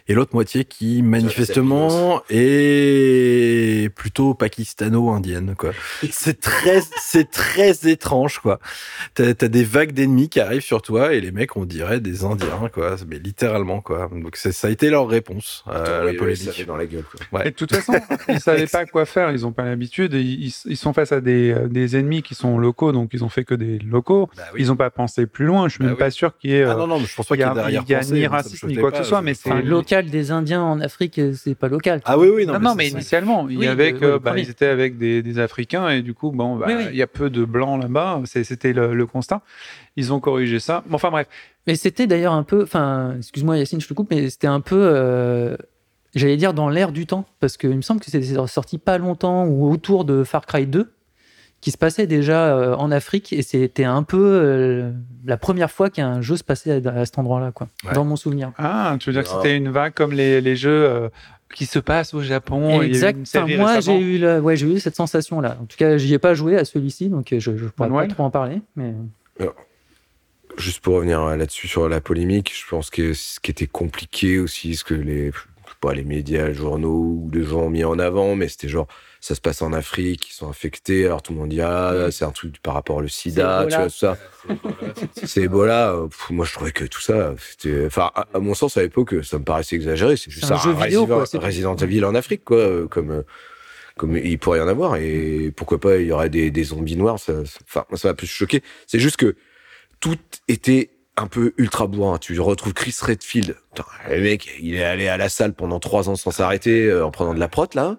et l'autre moitié qui manifestement est plutôt pakistano-indienne, quoi. C'est très, c'est très étrange, quoi. T'as as des vagues d'ennemis qui arrivent sur toi, et les mecs, on dirait des Indiens, quoi. Mais littéralement, quoi. Donc ça a été leur réponse à Attends, la oui, oui, polémique. fait dans la gueule, quoi. Ouais. Et de toute façon, ils savaient pas quoi faire, ils ont pas l'habitude, ils, ils sont face à des, des ennemis qui sont locaux, donc ils ont fait que des, locaux. Bah oui. Ils n'ont pas pensé plus loin. Je suis Bah même oui. pas sûr qu'il y ait. Ah euh, non, non, je pense pas qu'il y ait y a ni racisme ni quoi que ce soit, mais c'est local des Indiens en Afrique, euh, c'est pas local. Ah oui, oui, non, Non, mais non, c'est- mais c'est- initialement, il y avait le bah, ils étaient avec des, des Africains et du coup, bon, bah, Oui, oui. il y a peu de blancs là-bas. C'est- C'était le, le constat. Ils ont corrigé ça. Bon, enfin bref. Mais c'était d'ailleurs un peu, enfin, excuse-moi Yacine, je te coupe, mais c'était un peu, euh, j'allais dire dans l'air du temps, parce qu'il me semble que c'était sorti pas longtemps ou autour de Far Cry 2, qui se passait déjà euh, en Afrique, et c'était un peu euh, la première fois qu'un jeu se passait à, à cet endroit-là, quoi, Ouais. dans mon souvenir. Ah, tu veux dire que Ah. c'était une vague comme les, les jeux euh, qui se passent au Japon. Il y a eu exact. une Enfin, série moi, j'ai eu, la- ouais, j'ai eu cette sensation-là. En tout cas, j'y ai pas joué à celui-ci, donc je, je pourrais pas trop en parler. Mais Juste pour revenir là-dessus sur la polémique, je pense que ce qui était compliqué aussi, ce que les, pas, les médias, les journaux ou les gens ont mis en avant, mais c'était genre, ça se passe en Afrique, ils sont infectés, alors tout le monde dit, ah, c'est un truc par rapport au sida, tu vois, tout ça. C'est Ebola. euh, pff, moi, je trouvais que tout ça, c'était, enfin, à, à mon sens, à l'époque, ça me paraissait exagéré. C'est juste un jeu vidéo, Resident, quoi. Resident Evil en Afrique, quoi, euh, comme, euh, comme il pourrait y en avoir. Et pourquoi pas, il y aurait des, des zombies noirs. Ça, enfin, ça m'a plus choqué. C'est juste que tout était un peu ultra bourrin. Tu retrouves Chris Redfield. Putain, le mec, il est allé à la salle pendant trois ans sans s'arrêter euh, en prenant de la prot, là.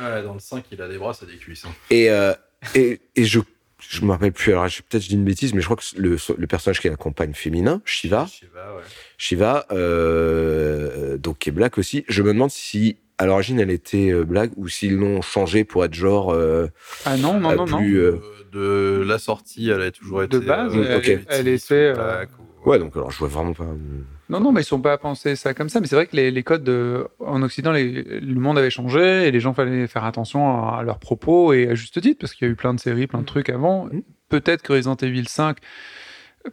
Ouais, dans le 5, il a des bras, ça des cuisses. hein. Et, euh, et, et je, je me rappelle plus, alors je- peut-être je dis une bêtise, mais je crois que le, le personnage qui est la compagne féminin, Shiva, Shiva, ouais. Shiva, euh, donc qui est black aussi, je me demande si à l'origine elle était euh, black ou s'ils l'ont changé pour être genre euh, Ah non, non, euh, non, non. plus. euh, De la sortie, elle a toujours été. De base, elle- métis elle était, ou euh, Ouais, donc alors je vois vraiment pas. Non, non, mais ils sont pas pensés ça comme ça. Mais c'est vrai que les, les codes de- en Occident, les- le monde avait changé et les gens fallait faire attention à, à leurs propos et à juste titre parce qu'il y a eu plein de séries, plein de trucs avant. Mhm. Peut-être que Resident Evil 5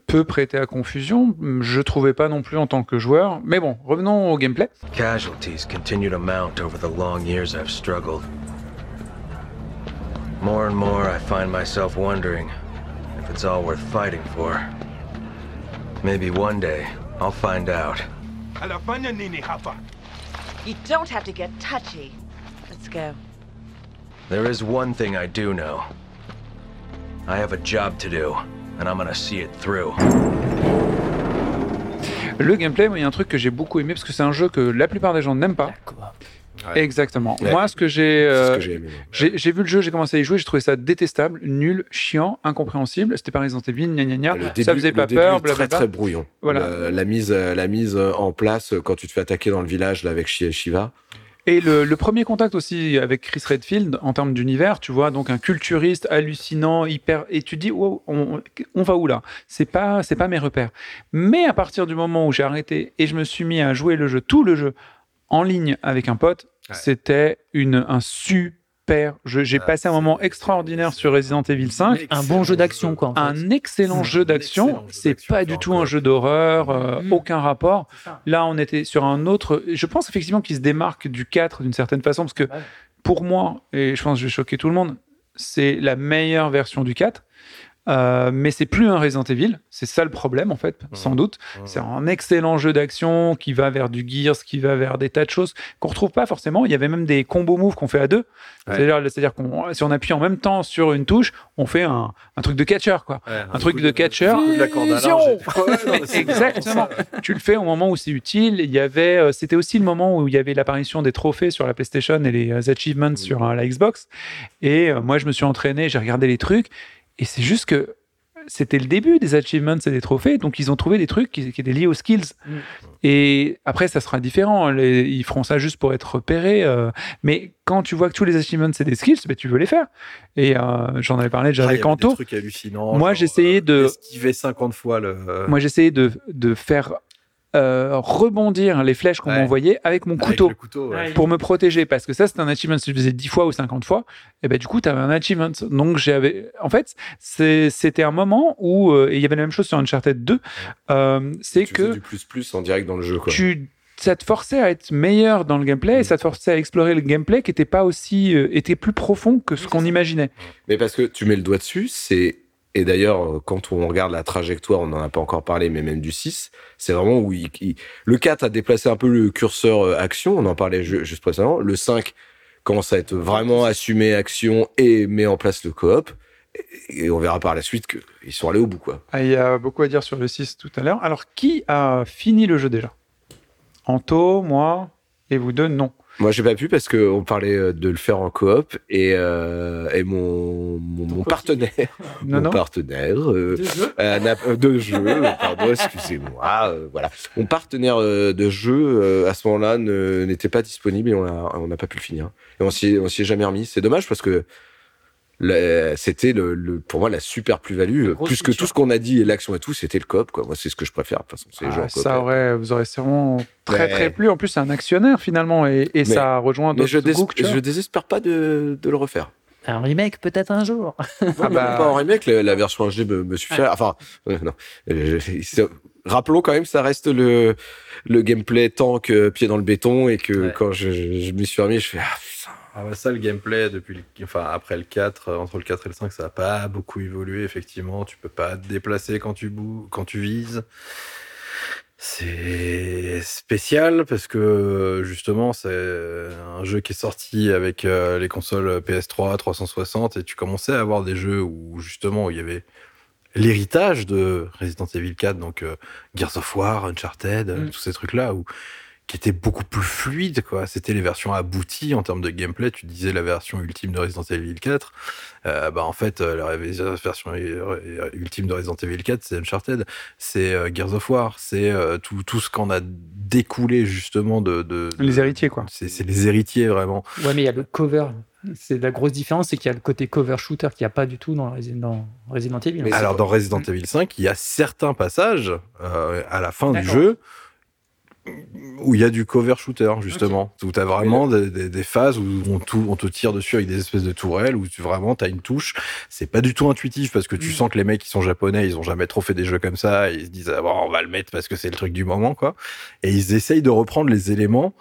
peut prêter à confusion. Je trouvais pas non plus en tant que joueur. Mais bon, revenons au gameplay. Casualties continue to mount over the long years I've struggled. More and more, I find myself wondering if it's all worth fighting for. Maybe one day, I'll find out. Anafanya nini hapa? You don't have to get touchy. Let's go. There is one thing I do know. I have a job to do, and I'm gonna see it through. Le gameplay, moi, il y a un truc que j'ai beaucoup aimé parce que c'est un jeu que la plupart des gens n'aiment pas. Ouais. Exactement. Ouais. Moi, ce que j'ai. Euh, j'ai. J'ai vu le jeu, j'ai commencé à y jouer, j'ai trouvé ça détestable, nul, chiant, incompréhensible. C'était pas Resident Evil, gna gna gna. Le ça début- faisait le pas début peur, est Très très brouillon. Voilà. La, la mise, euh, la mise en place euh, quand tu te fais attaquer dans le village là avec Shi- Shiva. Et le, le premier contact aussi avec Chris Redfield en termes d'univers, tu vois, donc un culturiste hallucinant, hyper, et tu te dis, wow, on, on va où là? C'est pas, c'est pas mes repères. Mais à partir du moment où j'ai arrêté et je me suis mis à jouer le jeu, tout le jeu, en ligne avec un pote, Ouais. c'était une, un super jeu. J'ai Ah, passé un moment extraordinaire sur Resident Evil 5. un bon jeu d'action, quoi. en fait. Un excellent jeu d'action. C'est pas du tout un jeu d'horreur, euh, Mm. aucun rapport. Là, on était sur un autre. Je pense effectivement qu'il se démarque du 4 d'une certaine façon, parce que Ouais. pour moi, et je pense que je vais choquer tout le monde, c'est la meilleure version du 4. Euh, mais c'est plus un Resident Evil, c'est ça le problème en fait, sans doute. C'est un excellent jeu d'action qui va vers du Gears, qui va vers des tas de choses qu'on retrouve pas forcément. Il y avait même des combo moves qu'on fait à deux. Ouais. C'est-à-dire, qu'on, si on appuie en même temps sur une touche, on fait un, un truc de catcher quoi. Ouais, Un truc de catcheur. de c'est Exactement. tu le fais au moment où c'est utile. Il y avait, euh, c'était aussi le moment où il y avait l'apparition des trophées sur la PlayStation et les euh, achievements sur euh, la Xbox. Et moi, je me suis entraîné, j'ai regardé les trucs, et c'est juste que c'était le début des achievements et des trophées, donc ils ont trouvé des trucs qui, qui étaient liés aux skills. Mm. Et après, ça sera différent. Les- ils feront ça juste pour être repérés. euh, mais quand tu vois que tous les achievements c'est des skills, ben, tu veux les faire. Et euh, j'en avais parlé déjà Ah, avec avait Anto. Des trucs hallucinants. Moi, j'essayais euh, de- Esquiver 50 fois le. Moi, j'essayais de, de faire euh, rebondir les flèches qu'on Ouais. m'envoyait avec mon avec couteau le couteau. ouais. pour me protéger parce que ça c'est un achievement si tu le faisais 10 fois ou 50 fois et ben du coup tu avais un achievement donc j'avais en fait c'est- c'était un moment où euh, et il y avait la même chose sur Uncharted 2 euh, c'est que du plus plus en direct dans le jeu quoi. tu ça te forçait à être meilleur dans le gameplay et ça te forçait à explorer le gameplay qui était pas aussi euh, était plus profond que ce qu'on imaginait Mais parce que tu mets le doigt dessus, c'est et d'ailleurs euh, quand on regarde la trajectoire, on n'en a pas encore parlé, mais même du 6, c'est vraiment où il, il- le 4 a déplacé un peu le curseur euh, action, on en parlait ju- juste précédemment. Le 5 commence à être vraiment assumé action et met en place le coop. et on verra par la suite qu'ils sont allés au bout, quoi. Ah, il y a beaucoup à dire sur le 6 tout à l'heure. Alors, qui a fini le jeu déjà? Anto, moi, et vous deux, non. Moi, j'ai pas pu parce qu'on parlait euh, de le faire en coop et, euh, et mon, mon, mon partenaire, Non, mon non. partenaire euh, De jeu euh, n'a- de jeu, pardon, excusez-moi, euh, voilà. Mon partenaire euh, de jeu euh, à ce moment-là n'était pas disponible et on a- on n'a pas pu le finir. Et on s'y est- on s'y est jamais remis. C'est dommage parce que c'était le, le- pour moi la super plus-value, grosse plus que tout ce qu'on a dit et l'action et tout, c'était le coop, quoi. Moi, c'est ce que je préfère. De toute façon, c'est Ah, ça aurait, vous aurez sûrement très Mais- très plu. En plus, c'est un actionnaire finalement, et, et ça rejoint Mais d'autres je, dés- je désespère pas de, de le refaire. Un remake peut-être un jour. Ah bah- Pas en remake, la, la version HD me, me suffit. Enfin, euh, non. Euh, je- rappelons quand même, ça reste le, le gameplay tank euh, pied dans le béton et que Ouais. quand je, je, je m'y suis remis, je fais ah putain. Ah bah ça, le gameplay, depuis le- enfin, après le 4, euh, entre le 4 et le 5, ça n'a pas beaucoup évolué, effectivement. Tu peux pas te déplacer quand tu, bou quand tu vises. C'est spécial parce que justement, c'est un jeu qui est sorti avec euh, les consoles PS3, 360 et tu commençais à avoir des jeux où justement il y avait l'héritage de Resident Evil 4, donc euh, Gears of War, Uncharted, euh, Mm. tous ces trucs-là où qui étaient beaucoup plus fluides, quoi. C'était les versions abouties en termes de gameplay. Tu disais la version ultime de Resident Evil 4. Euh, bah, en fait, euh, la version ultime de Resident Evil 4, c'est Uncharted, c'est euh, Gears of War, c'est tout, tout ce qu'on a découlé justement de. de, de- Les héritiers, quoi. C'est les héritiers, vraiment. Ouais, mais il y a le cover. C'est la grosse différence, c'est qu'il y a le côté cover shooter qu'il n'y a pas du tout dans, Resi- dans Resident Evil. Mais Alors, dans Resident Evil 5, il y a certains passages euh, à la fin du jeu où il y a du cover shooter, justement. Où tu as vraiment des, des- des phases où on, te tire dessus avec des espèces de tourelles, où tu vraiment tu as une touche. C'est pas du tout intuitif parce que tu Mm. sens que les mecs qui sont japonais, ils ont jamais trop fait des jeux comme ça. Et ils se disent, ah, bon, on va le mettre parce que c'est le truc du moment, quoi. Et ils essayent de reprendre les éléments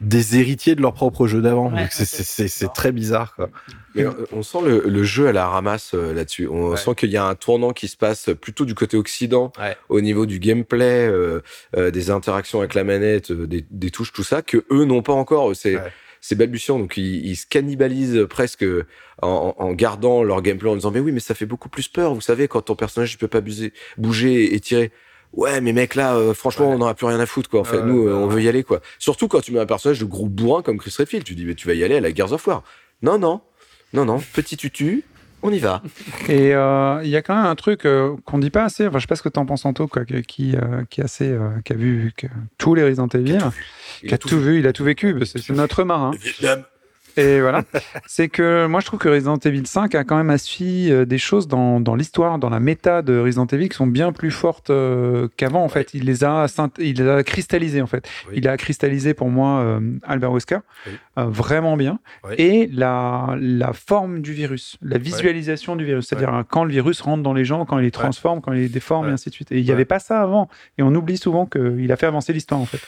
des héritiers de leur propre jeu d'avant. Ouais, c'est- très bizarre, quoi. Mais euh, on sent le, le jeu à la ramasse euh, là-dessus. On Ouais. sent qu'il y a un tournant qui se passe plutôt du côté occident, Ouais. au niveau du gameplay, euh, euh, des interactions avec la manette, euh, des, des touches, tout ça, que eux n'ont pas encore. C'est Ouais. c'est balbutiant, donc ils, ils se cannibalisent presque en, en gardant leur gameplay en disant mais oui mais ça fait beaucoup plus peur, vous savez quand ton personnage il peut pas bouger et tirer. Ouais mais mec là euh, franchement Ouais. on n'aura plus rien à foutre quoi. En fait nous euh, on veut y aller quoi. Surtout quand tu mets un personnage de gros bourrin comme Chris Redfield, tu dis mais tu vas y aller à la Gears of War. Non non non non petit tutu, on y va. Et euh, il y a quand même un truc euh, qu'on dit pas assez. Enfin, je sais pas ce que t'en penses, Anto, quoi, qui, euh, qui, est assez, euh, qui a vu que tous les Resident Evil, Il qui a tout vu, il a tout vécu. C'est c'est notre marin. Vietnam. Et voilà. c'est que moi, je trouve que Resident Evil 5 a quand même assis euh, des choses dans, dans l'histoire, dans la méta de Resident Evil qui sont bien plus fortes euh, qu'avant, en fait. Il les a, il les a cristallisées, en fait. Oui. Il a cristallisé pour moi euh, Albert Wesker Oui. euh, vraiment bien. Oui. Et la, la forme du virus, la visualisation du virus, c'est-à-dire quand le virus rentre dans les gens, quand il les transforme, quand il les déforme, et ainsi de suite. Et il n'y avait pas ça avant. Et on oublie souvent qu'il a fait avancer l'histoire, en fait.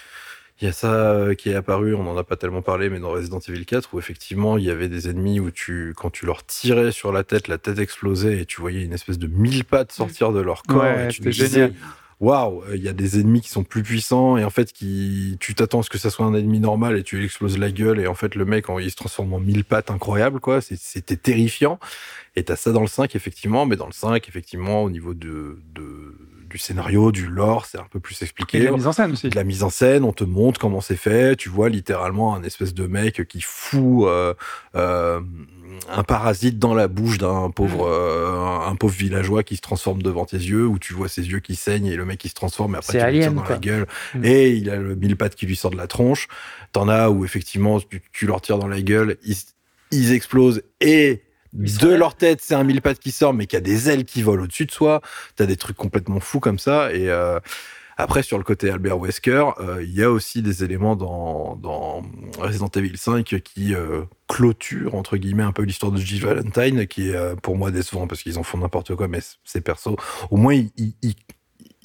Il y a ça euh, qui est apparu, on n'en a pas tellement parlé, mais dans Resident Evil 4, où effectivement, il y avait des ennemis où tu, quand tu leur tirais sur la tête, la tête explosait et tu voyais une espèce de mille pattes sortir de leur corps. Ouais, et tu génial. Waouh, il y a des ennemis qui sont plus puissants et en fait, qui, tu t'attends à ce que ça soit un ennemi normal et tu lui exploses la gueule et en fait, le mec, il se transforme en mille pattes incroyable, quoi. C'était terrifiant. Et t'as ça dans le 5, effectivement, mais dans le 5, effectivement, au niveau de, de, du scénario, du lore, c'est un peu plus expliqué Et la mise en scène aussi. de la mise en scène, on te montre comment c'est fait. Tu vois littéralement un espèce de mec qui fout euh, euh, un parasite dans la bouche d'un pauvre, euh, un pauvre villageois qui se transforme devant tes yeux, où tu vois ses yeux qui saignent et le mec qui se transforme. Et après, tu lui tires dans quoi. la gueule Mm. et il a le mille pattes qui lui sort de la tronche. T'en as où effectivement tu, tu leur tires dans la gueule, ils, ils explosent et de leur tête, c'est un mille pattes qui sort, mais qui a des ailes qui volent au-dessus de soi. T'as des trucs complètement fous comme ça. Et euh, après, sur le côté Albert Wesker, euh, il y a aussi des éléments dans, dans Resident Evil 5 qui euh, clôturent, entre guillemets, un peu l'histoire de Jill Valentine, qui est pour moi décevant parce qu'ils en font n'importe quoi, mais ces persos, au moins, ils, ils, ils-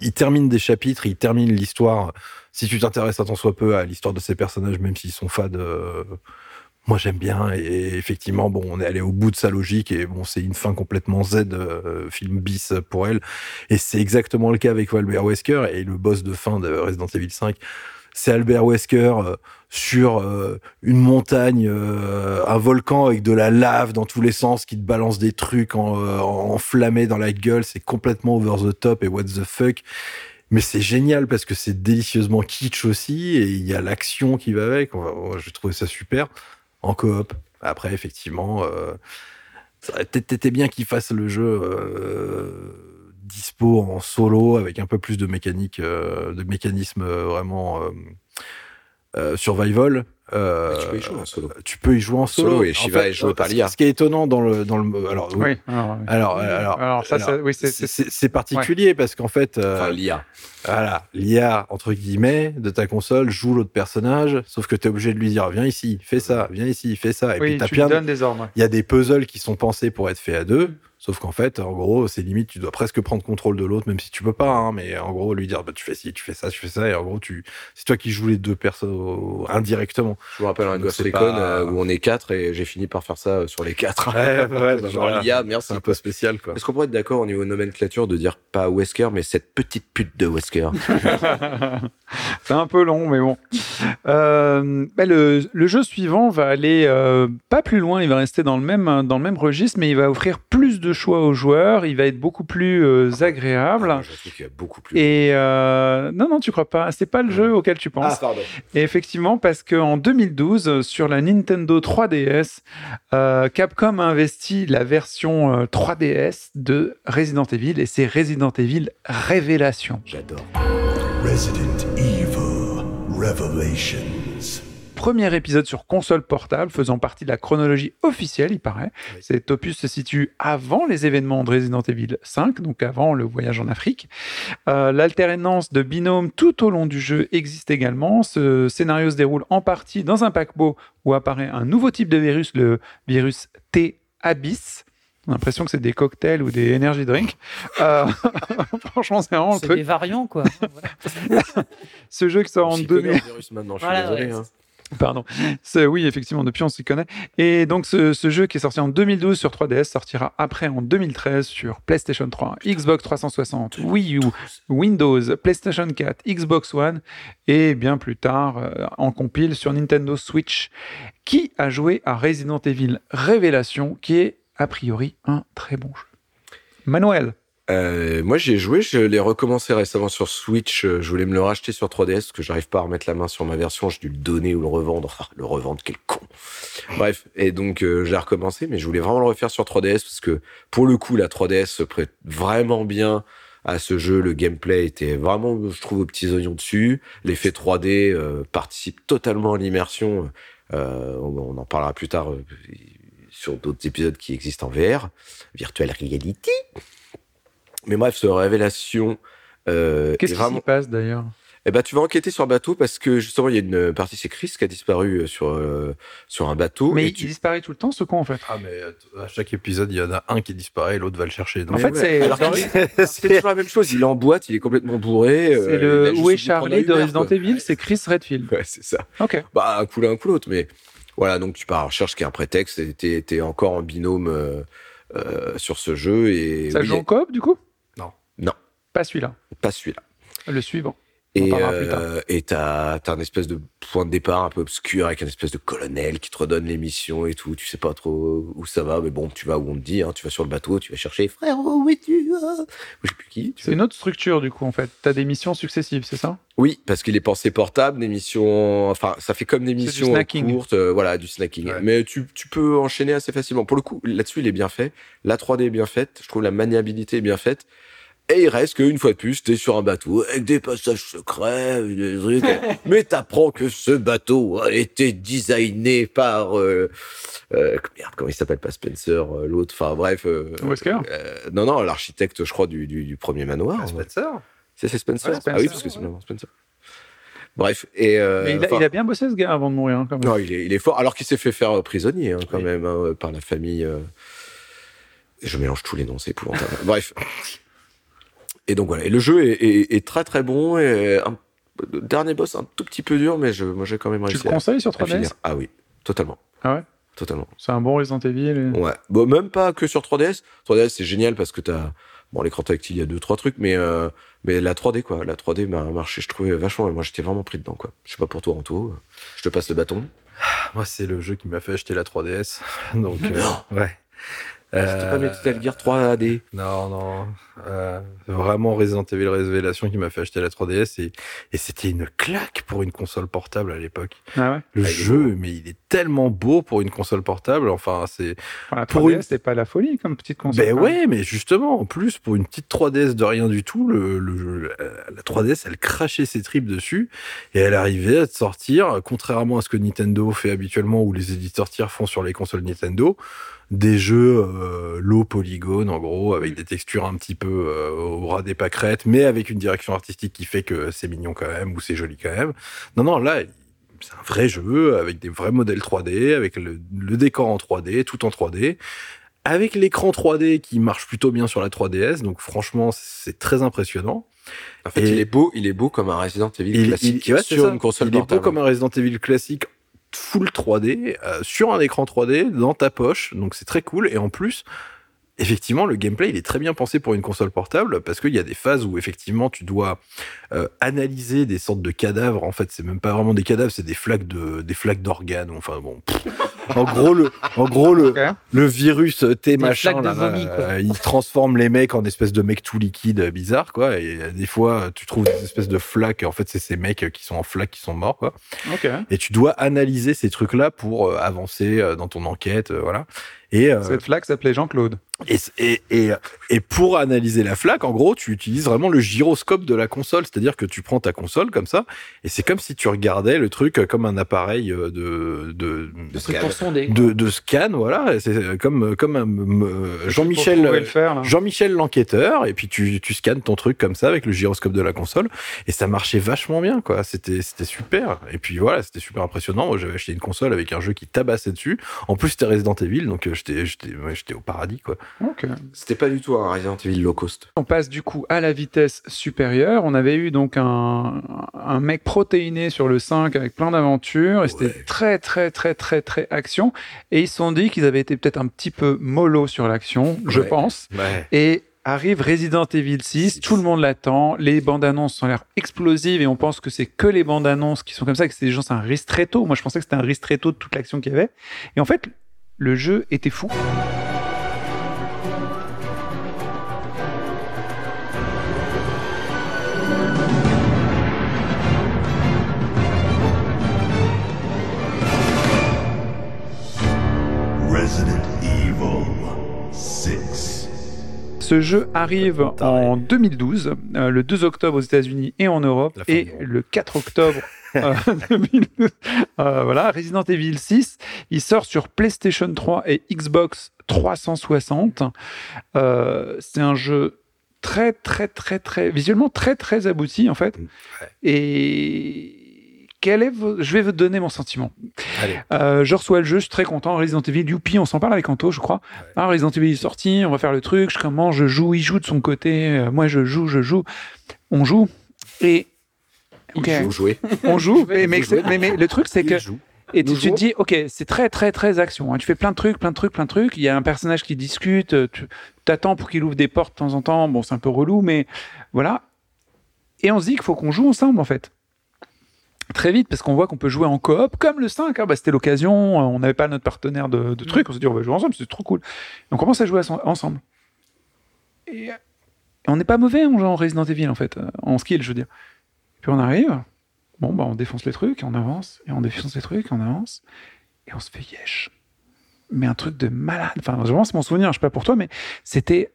ils terminent des chapitres, ils terminent l'histoire. Si tu t'intéresses à tant soit peu à l'histoire de ces personnages, même s'ils sont fades, moi j'aime bien. Et effectivement, bon, on est allé au bout de sa logique et bon, c'est une fin complètement Z, euh, film bis pour elle. Et c'est exactement le cas avec Albert Wesker et le boss de fin de Resident Evil 5. c'est Albert Wesker euh, sur euh, une montagne, euh, un volcan avec de la lave dans tous les sens qui te balance des trucs en, enflammés dans la gueule. C'est complètement over the top et what the fuck. Mais c'est génial parce que c'est délicieusement kitsch aussi et il y a l'action qui va avec. J'ai trouvé ça super en coop. Après, effectivement, euh, été bien qu'il fasse le jeu euh, dispo en solo avec un peu plus de mécanique, euh, de mécanisme euh, vraiment euh, euh, survival. Euh, tu peux y jouer en solo. Tu peux y jouer en solo. Solo, et Shiva est joué par ce- l'IA. Ce qui est étonnant dans le dans le alors oui. Oui. Alors, oui. Alors, alors, Alors, ça, oui, c'est- particulier parce qu'en fait, euh, Enfin, l'IA. voilà, l'IA entre guillemets de ta console joue l'autre personnage, sauf que tu es obligé de lui dire viens ici, fais ça, viens ici, fais ça. Et oui, puis t'as tu plein donnes des ordres. il y a des puzzles qui sont pensés pour être faits à deux, sauf qu'en fait, en gros, c'est limite, tu dois presque prendre contrôle de l'autre, même si tu peux pas, hein, mais en gros, lui dire, bah, tu fais ci, tu fais ça, tu fais ça, et en gros, tu, c'est toi qui joues les deux personnes euh, indirectement. Je me rappelle un Ghost Recon pas- euh, où on est quatre et j'ai fini par faire ça euh, sur les quatre. Ouais, ouais, bah, Genre voilà. l'IA, merci. C'est un peu spécial, quoi. Est-ce qu'on pourrait être d'accord au niveau nomenclature de dire pas Wesker, mais cette petite pute de Wesker? C'est un peu long, mais bon. Euh, bah, le, le jeu suivant va aller euh, pas plus loin, il va rester dans le, même, dans le même registre, mais il va offrir plus de choix aux joueurs, il va être beaucoup plus euh, agréable. Je trouve qu'il y a beaucoup plus. Et euh, non, non, tu crois pas. C'est pas le jeu auquel tu penses. Ah, pardon. Et effectivement, parce qu'en 2012, euh, sur la Nintendo 3DS, euh, Capcom a investi la version euh, 3DS de Resident Evil et c'est Resident Evil Révélation. J'adore. Resident Evil Revelations. Premier épisode sur console portable faisant partie de la chronologie officielle, il paraît. Cet opus se situe avant les événements de Resident Evil 5, donc avant le voyage en Afrique. Euh, L'alternance de binômes tout au long du jeu existe également. Ce scénario se déroule en partie dans un paquebot où apparaît un nouveau type de virus, le virus T Abyss. On a l'impression que c'est des cocktails ou des energy drinks. Euh, franchement, c'est vraiment C'est des variants, quoi. Ce jeu qui sort en On s'y connaît 2000. en virus maintenant, je suis Voilà, désolé. ouais. hein. Pardon. Oui, effectivement, depuis on s'y connaît. Et donc ce, ce jeu qui est sorti en 2012 sur 3DS sortira après en 2013 sur PlayStation 3, Xbox 360, Wii U, Windows, PlayStation 4, Xbox One et bien plus tard euh, en compile sur Nintendo Switch. Qui a joué à Resident Evil Révélation qui est a priori un très bon jeu? Manuel. Euh, moi, j'ai joué, je l'ai recommencé récemment sur Switch. euh, Je voulais me le racheter sur 3DS parce que j'arrive pas à remettre la main sur ma version. J'ai dû le donner ou le revendre. Ah, le revendre, quel con. Bref, et donc euh, j'ai recommencé, mais je voulais vraiment le refaire sur 3DS parce que pour le coup, la 3DS se prête vraiment bien à ce jeu. Le gameplay était vraiment, je trouve, aux petits oignons dessus. L'effet 3D euh, participe totalement à l'immersion. Euh, on, en parlera plus tard sur d'autres épisodes qui existent en VR, Virtual Reality. Mais bref, ce révélation. Euh, Qu'est-ce est qui vraiment... s'y passe d'ailleurs? Eh ben, tu vas enquêter sur le bateau parce que justement, il y a une partie, c'est Chris qui a disparu euh, sur, euh, sur un bateau. Mais et il tu... disparaît tout le temps ce con en fait. Ah, mais à chaque épisode, il y en a un qui disparaît et l'autre va le chercher. Donc, En fait, c'est toujours la même chose. Il est en boîte, il est complètement bourré. euh, c'est le Où est Charlie un de Resident. Evil, c'est Chris Redfield. Ouais, c'est ça. Ok. Bah, un coup l'un, un coup l'autre. Mais voilà, donc tu pars la recherche qui est un prétexte. T'es t'es encore en binôme euh, euh, sur ce jeu. Et Ça oui, joue en coop du coup? Non. Pas celui-là. pas celui-là. Le suivant. Et euh, t'as un espèce de point de départ un peu obscur avec un espèce de colonel qui te redonne les missions et tout. Tu sais pas trop où ça va, mais bon, tu vas où on te dit. Hein, tu vas sur le bateau, tu vas chercher frérot, où es-tu ah Je sais plus qui. C'est une autre structure du coup en fait. T'as des missions successives, c'est ça? Oui, parce qu'il est pensé portable, des missions. Enfin, ça fait comme des missions courtes, euh, voilà, du snacking. Ouais. Mais tu, tu peux enchaîner assez facilement. Pour le coup, là-dessus, il est bien fait. La 3D est bien faite. Je trouve la maniabilité est bien faite. Et il reste qu'une fois de plus, t'es sur un bateau avec des passages secrets, des trucs. mais t'apprends que ce bateau a été designé par euh, euh, merde, comment il s'appelle pas Spencer, euh, l'autre. Enfin bref. euh, Wesker euh, non, non, l'architecte, je crois, du, du, du premier manoir. Ah, Spencer C'est Spencer. Ouais, Spencer. Ah oui, parce que c'est vraiment Spencer. Bref, et euh, Mais il a, enfin, il a bien bossé ce gars avant de mourir hein, quand même. non, il est, il est fort, alors qu'il s'est fait faire prisonnier hein, quand Oui. même hein, par la famille. euh, Je mélange tous les noms, c'est épouvantable. Bref. Et donc voilà, et le jeu est, est- est très très bon. Et un, le dernier boss un tout petit peu dur, mais je, moi j'ai quand même Tu réussi le à- conseilles sur à, 3DS finir. Ah oui, totalement, Ah ouais? Totalement. C'est un bon Resident Evil. et- Ouais. Bon, même pas que sur 3DS. 3DS, c'est génial parce que t'as Bon, l'écran tactile, il y a deux, trois trucs, mais, euh, mais la 3D, quoi. La 3D m'a marché, je trouvais vachement. Et moi, j'étais vraiment pris dedans, quoi. Je sais pas pour toi, Anto. Je te passe le bâton. Moi, c'est le jeu qui m'a fait acheter la 3DS. Donc, euh, ouais. C'était pas Metal Gear 3D. Non, non. Euh, vraiment Resident Evil Révélation qui m'a fait acheter la 3DS et, et c'était une claque pour une console portable à l'époque. Ah ouais Le Ah, jeu, mais il est tellement beau pour une console portable. Enfin, c'est. Enfin, La Pour 3DS, une- c'est pas la folie comme petite console. Ben ouais, mais justement, en plus, pour une petite 3DS de rien du tout, le, le- la 3DS, elle crachait ses tripes dessus et elle arrivait à te sortir, contrairement à ce que Nintendo fait habituellement ou les éditeurs tiers font sur les consoles Nintendo, des jeux euh, low polygone, en gros, avec des textures un petit peu euh, au ras des pâquerettes, mais avec une direction artistique qui fait que c'est mignon quand même ou c'est joli quand même. Non, non, là, c'est un vrai jeu avec des vrais modèles 3D, avec le, le décor en 3D, tout en 3D, avec l'écran 3D qui marche plutôt bien sur la 3DS. Donc franchement, c'est très impressionnant. En fait, Et- il est beau, il est beau comme un Resident Evil Il, classique il- ouais, sur ça. une console il est beau comme un Resident Evil classique full 3D euh, sur un écran 3D dans ta poche. Donc c'est très cool. Et en plus, effectivement, le gameplay il est très bien pensé pour une console portable parce qu'il y a des phases où effectivement tu dois euh, analyser des sortes de cadavres. En fait, c'est même pas vraiment des cadavres, c'est des flaques de des flaques d'organes. Enfin bon. pff. En gros le en gros le le virus euh, T machin là, euh, il transforme les mecs en espèces de mecs tout liquides bizarres quoi et des fois tu trouves des espèces de flaques en fait c'est ces mecs qui sont en flaques qui sont morts quoi et tu dois analyser ces trucs là pour avancer dans ton enquête voilà et euh, Cette flaque s'appelait Jean-Claude. Et, et, et, et pour analyser la flaque, en gros, tu utilises vraiment le gyroscope de la console. C'est-à-dire que tu prends ta console comme ça, et c'est comme si tu regardais le truc comme un appareil euh, de, de, truc pour sonder. de, de scan, voilà. C'est comme, comme euh, Pour Jean-Michel. Jean-Michel l'enquêteur, et puis tu, tu scannes ton truc comme ça avec le gyroscope de la console, et ça marchait vachement bien, quoi. C'était, c'était super. Et puis voilà, c'était super impressionnant. Moi, j'avais acheté une console avec un jeu qui tabassait dessus. En plus, c'était Resident Evil, donc euh, j'étais, j'étais, ouais, j'étais au paradis, quoi. C'était pas du tout un Resident Evil low cost. On passe du coup à la vitesse supérieure. On avait eu donc un, un mec protéiné sur le 5 avec plein d'aventures et c'était Ouais. très très très très très action. Et ils se sont dit qu'ils avaient été peut-être un petit peu mollo sur l'action, je pense. Ouais. Et arrive Resident Evil 6, tout le monde l'attend, les bandes annonces ont l'air explosives et on pense que c'est que les bandes annonces qui sont comme ça, que c'est des gens, c'est un ristretto. Moi je pensais que c'était un ristretto de toute l'action qu'il y avait. Et en fait, le jeu était fou. Ce jeu arrive en 2012, euh, le 2 octobre aux États-Unis et en Europe, et le 4 octobre euh, 2012. euh, voilà, Resident Evil 6, il sort sur PlayStation 3 et Xbox 360. Euh, c'est un jeu très, très, très, très, visuellement très, très abouti en fait. Et quel est je vais vous donner mon sentiment. Euh, je reçois le jeu, je suis très content. Resident Evil, youpi, on s'en parle avec Anto, je crois. Ah, Resident Evil est sorti, on va faire le truc. Je commence, je joue, il joue de son côté. euh, moi, je joue, je joue. On joue. Et. Ok. Vous jouez. On joue, mais, mais, mais- mais le truc, c'est que. Joue. Et tu, te dis, ok, c'est très, très, très action. hein. Tu fais plein de trucs, plein de trucs, plein de trucs. Il y a un personnage qui discute. euh, Tu t'attends pour qu'il ouvre des portes de temps en temps. Bon, c'est un peu relou, mais voilà. Et on se dit qu'il faut qu'on joue ensemble, en fait. Très vite, parce qu'on voit qu'on peut jouer en coop, comme le 5. hein. Bah, C'était l'occasion. euh, On n'avait pas notre partenaire de, de trucs. On se dit, on va jouer ensemble, c'est trop cool. On commence à jouer ensemble. Et, et on n'est pas mauvais en jouant Resident Evil, en fait, euh, en skill, je veux dire. Puis on arrive. Bon, bah, on défonce les trucs, on avance, et on défonce les trucs, on avance, et on se fait yesh. Mais un truc de malade. Enfin, vraiment, c'est mon souvenir, je sais pas pour toi, mais c'était.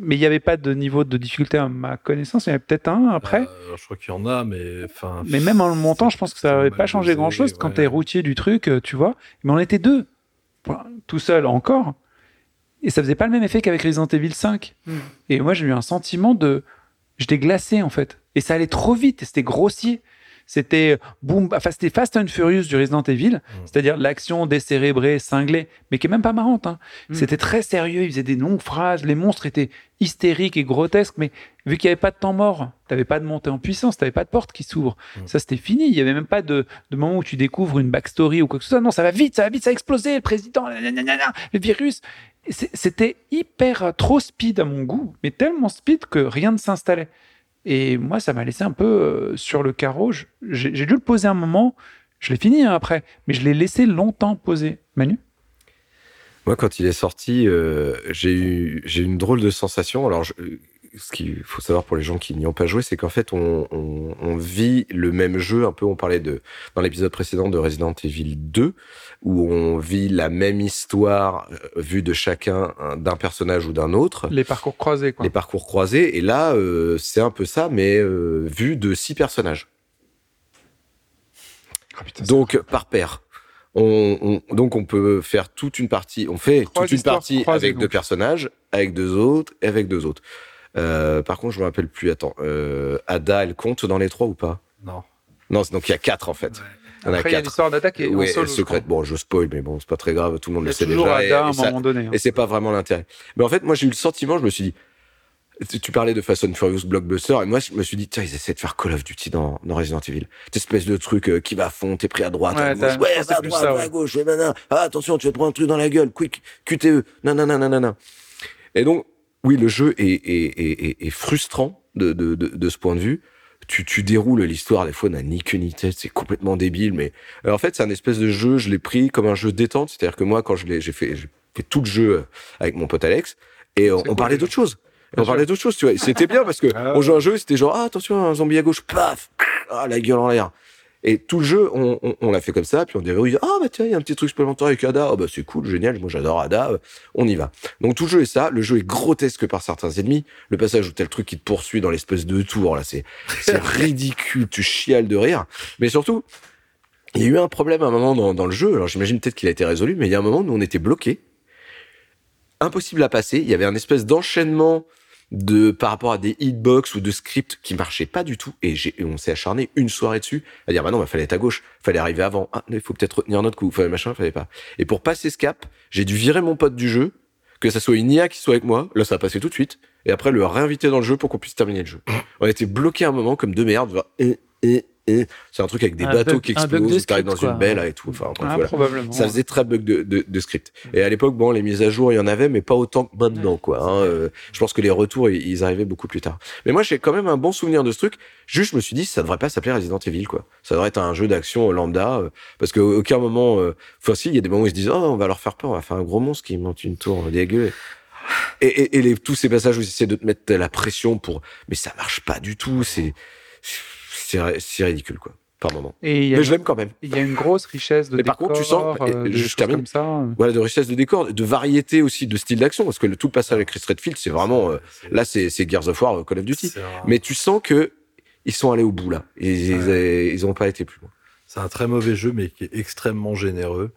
Mais il n'y avait pas de niveau de difficulté à ma connaissance, il y en avait peut-être un après. Euh, je crois qu'il y en a, mais enfin. Mais même en le montant, je pense que ça n'avait pas changé dosé, grand chose quand tu es routier du truc, euh, tu vois. Mais on était deux, tout seul encore. Et ça faisait pas le même effet qu'avec Resident Evil 5. Et moi, j'ai eu un sentiment de. J'étais glacé en fait. Et ça allait trop vite, et c'était grossier. C'était boom, enfin c'était Fast and Furious du Resident Evil, c'est-à-dire l'action décérébrée, cinglée, mais qui est même pas marrante. hein. C'était très sérieux, il faisait des longues phrases, les monstres étaient hystériques et grotesques, mais vu qu'il n'y avait pas de temps mort, t'avais pas de montée en puissance, t'avais pas de porte qui s'ouvre. Ça c'était fini, il y avait même pas de, de moment où tu découvres une backstory ou quoi que ce soit. Non, ça va vite, ça va vite, ça a explosé, le président, le virus. c'était hyper euh, trop speed à mon goût, mais tellement speed que rien ne s'installait. Et moi, ça m'a laissé un peu euh, sur le carreau. J'ai dû le poser un moment. Je l'ai fini hein, après, mais je l'ai laissé longtemps poser. Manu? Moi, quand il est sorti, euh, j'ai eu, eu une drôle de sensation. Alors, je- ce qu'il faut savoir pour les gens qui n'y ont pas joué, c'est qu'en fait, on, on- on vit le même jeu. Un peu, on parlait de dans l'épisode précédent de Resident Evil 2, où on vit la même histoire euh, vue de chacun hein, d'un personnage ou d'un autre. Les parcours croisés, quoi. Les parcours croisés. Et là, euh, c'est un peu ça, mais euh, vu de six personnages. Ah, putain, Donc, par paire. On, on- donc, on peut faire toute une partie. On fait Trois toute une partie avec deux personnages, avec deux autres, et avec deux autres. Euh, par contre, je me rappelle plus. Attends, euh, Ada, elle compte dans les trois ou pas? Non. Non, donc il y a quatre en fait. Il y en a Après, il y a quatre. l'histoire d'attaque et Ouais, solo, je secrète. Bon, je spoil, mais bon, c'est pas très grave. Tout le monde Il y le a sait toujours déjà. et- Ada à un et ça- moment donné. hein. et c'est pas vraiment l'intérêt. Mais en fait, moi, j'ai eu le sentiment, je me suis dit, tu- parlais de Fast and Furious Blockbuster, et moi, je me suis dit, tiens, ils essaient de faire Call of Duty dans, dans Resident Evil. Cette espèce de truc euh, qui va à fond, t'es pris à droite, Ouais, à gauche, ouais, va à droite, ça, ouais. à gauche, nanana. Ah, attention, tu vas te prendre un truc dans la gueule, quick, QTE, nanana, nanana. Et donc, oui, le jeu est, est, est, est- frustrant de, de, de, de ce point de vue. Tu, tu déroules l'histoire, des fois, n'a ni queue ni tête, c'est complètement débile, mais euh, en fait, c'est un espèce de jeu, je l'ai pris comme un jeu détente, c'est-à-dire que moi, quand je l'ai, j'ai fait, j'ai fait tout le jeu euh, avec mon pote Alex, et on, parlait d'autre chose. On parlait d'autre chose, tu vois. C'était bien parce que Ah on jouait un jeu, c'était genre, ah, attention, un zombie à gauche, paf, ah, la gueule en l'air. Et tout le jeu, on, on, on l'a fait comme ça, puis on déverrouille, ah, bah tiens, il y a un petit truc supplémentaire avec Ada, oh, bah c'est cool, génial, moi j'adore Ada, on y va. Donc tout le jeu est ça, le jeu est grotesque par certains ennemis, le passage où t'as le truc qui te poursuit dans l'espèce de tour, là, c'est, c'est ridicule, tu chiales de rire. Mais surtout, il y a eu un problème à un moment dans, dans le jeu, alors j'imagine peut-être qu'il a été résolu, mais il y a un moment où on était bloqué, impossible à passer, il y avait un espèce d'enchaînement de par rapport à des hitbox ou de scripts qui marchaient pas du tout et on s'est acharné une soirée dessus à dire bah non bah fallait être à gauche fallait arriver avant. Ah il faut peut-être retenir notre coup fallait machin fallait pas. Et pour passer ce cap j'ai dû virer mon pote du jeu que ça soit une IA qui soit avec moi là ça a passé tout de suite et après le réinviter dans le jeu pour qu'on puisse terminer le jeu. On a été bloqué un moment comme deux merdes et, et, et. c'est un truc avec des Un bateaux bug- qui un explosent dans script, une quoi. baie là et tout enfin Ah, voilà. probablement. Ça faisait très bug de, de, de script. Et à l'époque, bon, les mises à jour, il y en avait, mais pas autant que maintenant, quoi. hein. Euh, je pense que les retours, ils, ils arrivaient beaucoup plus tard. Mais moi, j'ai quand même un bon souvenir de ce truc. Juste, je me suis dit, ça devrait pas s'appeler Resident Evil, quoi. Ça devrait être un jeu d'action lambda, euh, parce qu'à aucun moment, euh, enfin, si, il y a des moments où ils se disent, oh, on va leur faire peur, on va faire un gros monstre qui monte une tour dégueu. Et, et, et les, tous ces passages où ils essaient de te mettre la pression pour, mais ça marche pas du tout, c'est, c'est, c'est ridicule, quoi. Par moment. Et Mais je l'aime quand même. il y a une grosse richesse de Mais par contre, tu sens- euh, je termine. comme ça. euh. voilà de richesse de décor de variété aussi de style d'action parce que le, tout le passage avec Chris Redfield c'est vraiment euh, là c'est c'est Gears of War Call of Duty mais tu sens que ils sont allés au bout là ils ils, ils ont pas été plus loin C'est un très mauvais jeu, mais qui est extrêmement généreux.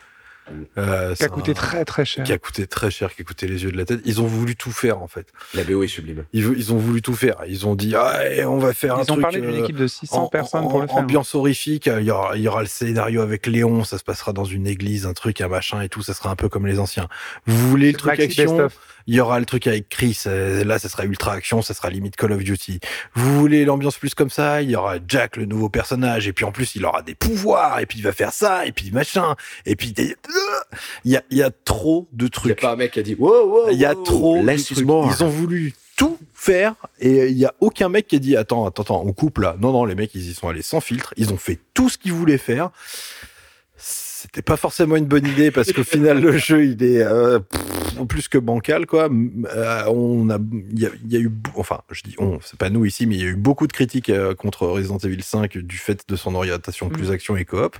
Euh, Qui a coûté un- très très cher. Qui a coûté très cher, qui a coûté les yeux de la tête. Ils ont voulu tout faire, en fait. la BO est sublime Ils, ont voulu tout faire. Ils ont dit, ah, on va faire un Ils ont truc. parlé d'une euh, équipe de 600 en- personnes en- pour le faire. hein. Ambiance horrifique. Il y, aura, il y aura le scénario avec Léon. Ça se passera dans une église, un truc, un machin et tout. Ça sera un peu comme les anciens. Vous voulez le truc Maxi action. Il y aura le truc avec Chris. euh, Là, ça sera ultra action. Ça sera limite Call of Duty. Vous voulez l'ambiance plus comme ça? Il y aura Jack, le nouveau personnage. Et puis en plus, il aura des pouvoirs. Et puis il va faire ça. Et puis machin. Et puis des- il y a, y a trop de il y a trucs. pas un mec qui a dit wow wow Il y a trop de trucs. Ils ont voulu tout faire et il y a aucun mec qui a dit attends attends attends on coupe là. Non non les mecs ils y sont allés sans filtre. Ils ont fait tout ce qu'ils voulaient faire. C'était pas forcément une bonne idée parce qu'au final le jeu il est euh, pff, plus que bancal quoi. Euh, on a il y, a il y a eu enfin je dis on c'est pas nous ici mais il y a eu beaucoup de critiques euh, contre Resident Evil 5 du fait de son orientation plus action et coop.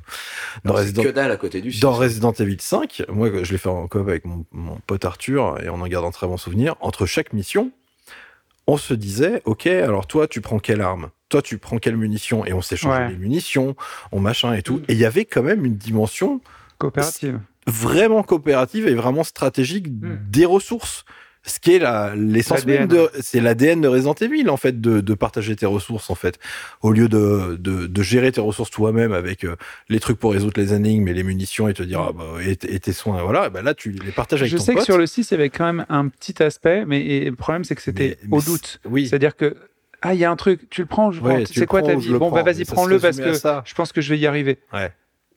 Dans C'est Resident que dalle à côté du dans Resident Evil 5, moi je l'ai fait en coop avec mon, mon pote Arthur et on en garde un très bon souvenir. Entre chaque mission, on se disait, ok, alors toi tu prends quelle arme? Toi tu prends quelle munition? Et on s'échangeait Ouais. les munitions, on machin et tout. Mm. Et il y avait quand même une dimension Coopérative. Vraiment coopérative et vraiment stratégique Mm. des ressources. Ce qui est la- l'essence même de, c'est l'ADN de Resident Evil, en fait, de, de partager tes ressources, en fait. Au lieu de, de, de gérer tes ressources toi-même avec euh, les trucs pour résoudre les énigmes et les munitions et te dire, ah bah, et, et tes soins, voilà, bah là, tu les partages avec Je ton sais pote. que sur le 6, il y avait quand même un petit aspect, mais et le problème, c'est que c'était Mais- mais au c'est- doute. Oui. C'est-à-dire que, ah, il y a un truc, tu le prends, je Ouais, prends, tu c'est quoi ta prends, vie? je le Bon, bah prends, vas-y, prends-le parce que ça. je pense que je vais y arriver. Ouais.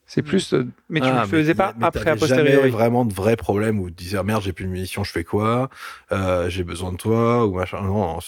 C'est plus. euh, mais tu Ah, le faisais pas mais après, a posteriori. jamais vraiment de vrais problèmes où tu disais, Ah, merde, j'ai plus de munitions, je fais quoi? Euh, j'ai besoin de toi, ou machin. Non,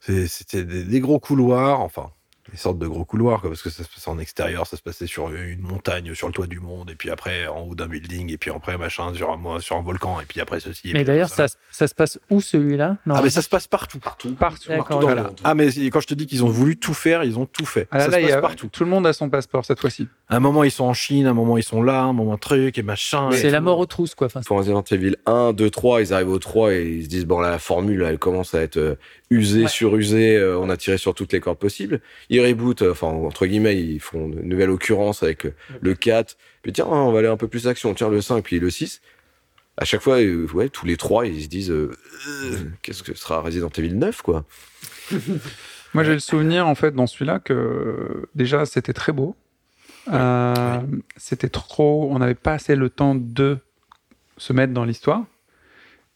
c'était des, des gros couloirs, enfin, des sortes de gros couloirs, quoi, parce que ça se passait en extérieur, ça se passait sur une montagne, sur le toit du monde, et puis après en haut d'un building, et puis après machin, sur un, sur un volcan, et puis après ceci. et Mais d'ailleurs, ça. ça, ça se passe où celui-là? Ah, mais ça se passe partout. Partout. Partout. Dans monde. Ah, mais quand je te dis qu'ils ont voulu tout faire, ils ont tout fait. Ah là, ça là, se passe a- partout. tout le monde a son passeport cette fois-ci. À un moment, ils sont en Chine, à un moment, ils sont là, à un moment, truc, et machin. c'est la mort aux trousses, quoi. Enfin, Pour Resident Evil 1, 2, 3, ils arrivent au 3 et ils se disent, bon, là, la formule, elle commence à être euh, usée, Ouais. surusée, euh, on a tiré sur toutes les cordes possibles. Ils rebootent, euh, enfin, entre guillemets, ils font une nouvelle occurrence avec le 4. Puis tiens, on va aller un peu plus action, tiens, le 5, puis le 6. À chaque fois, euh, ouais, tous les trois, ils se disent, qu'est-ce que sera Resident Evil 9, quoi Moi, j'ai le souvenir, en fait, dans celui-là, que déjà, c'était très beau. Euh, C'était trop. On n'avait pas assez le temps de se mettre dans l'histoire.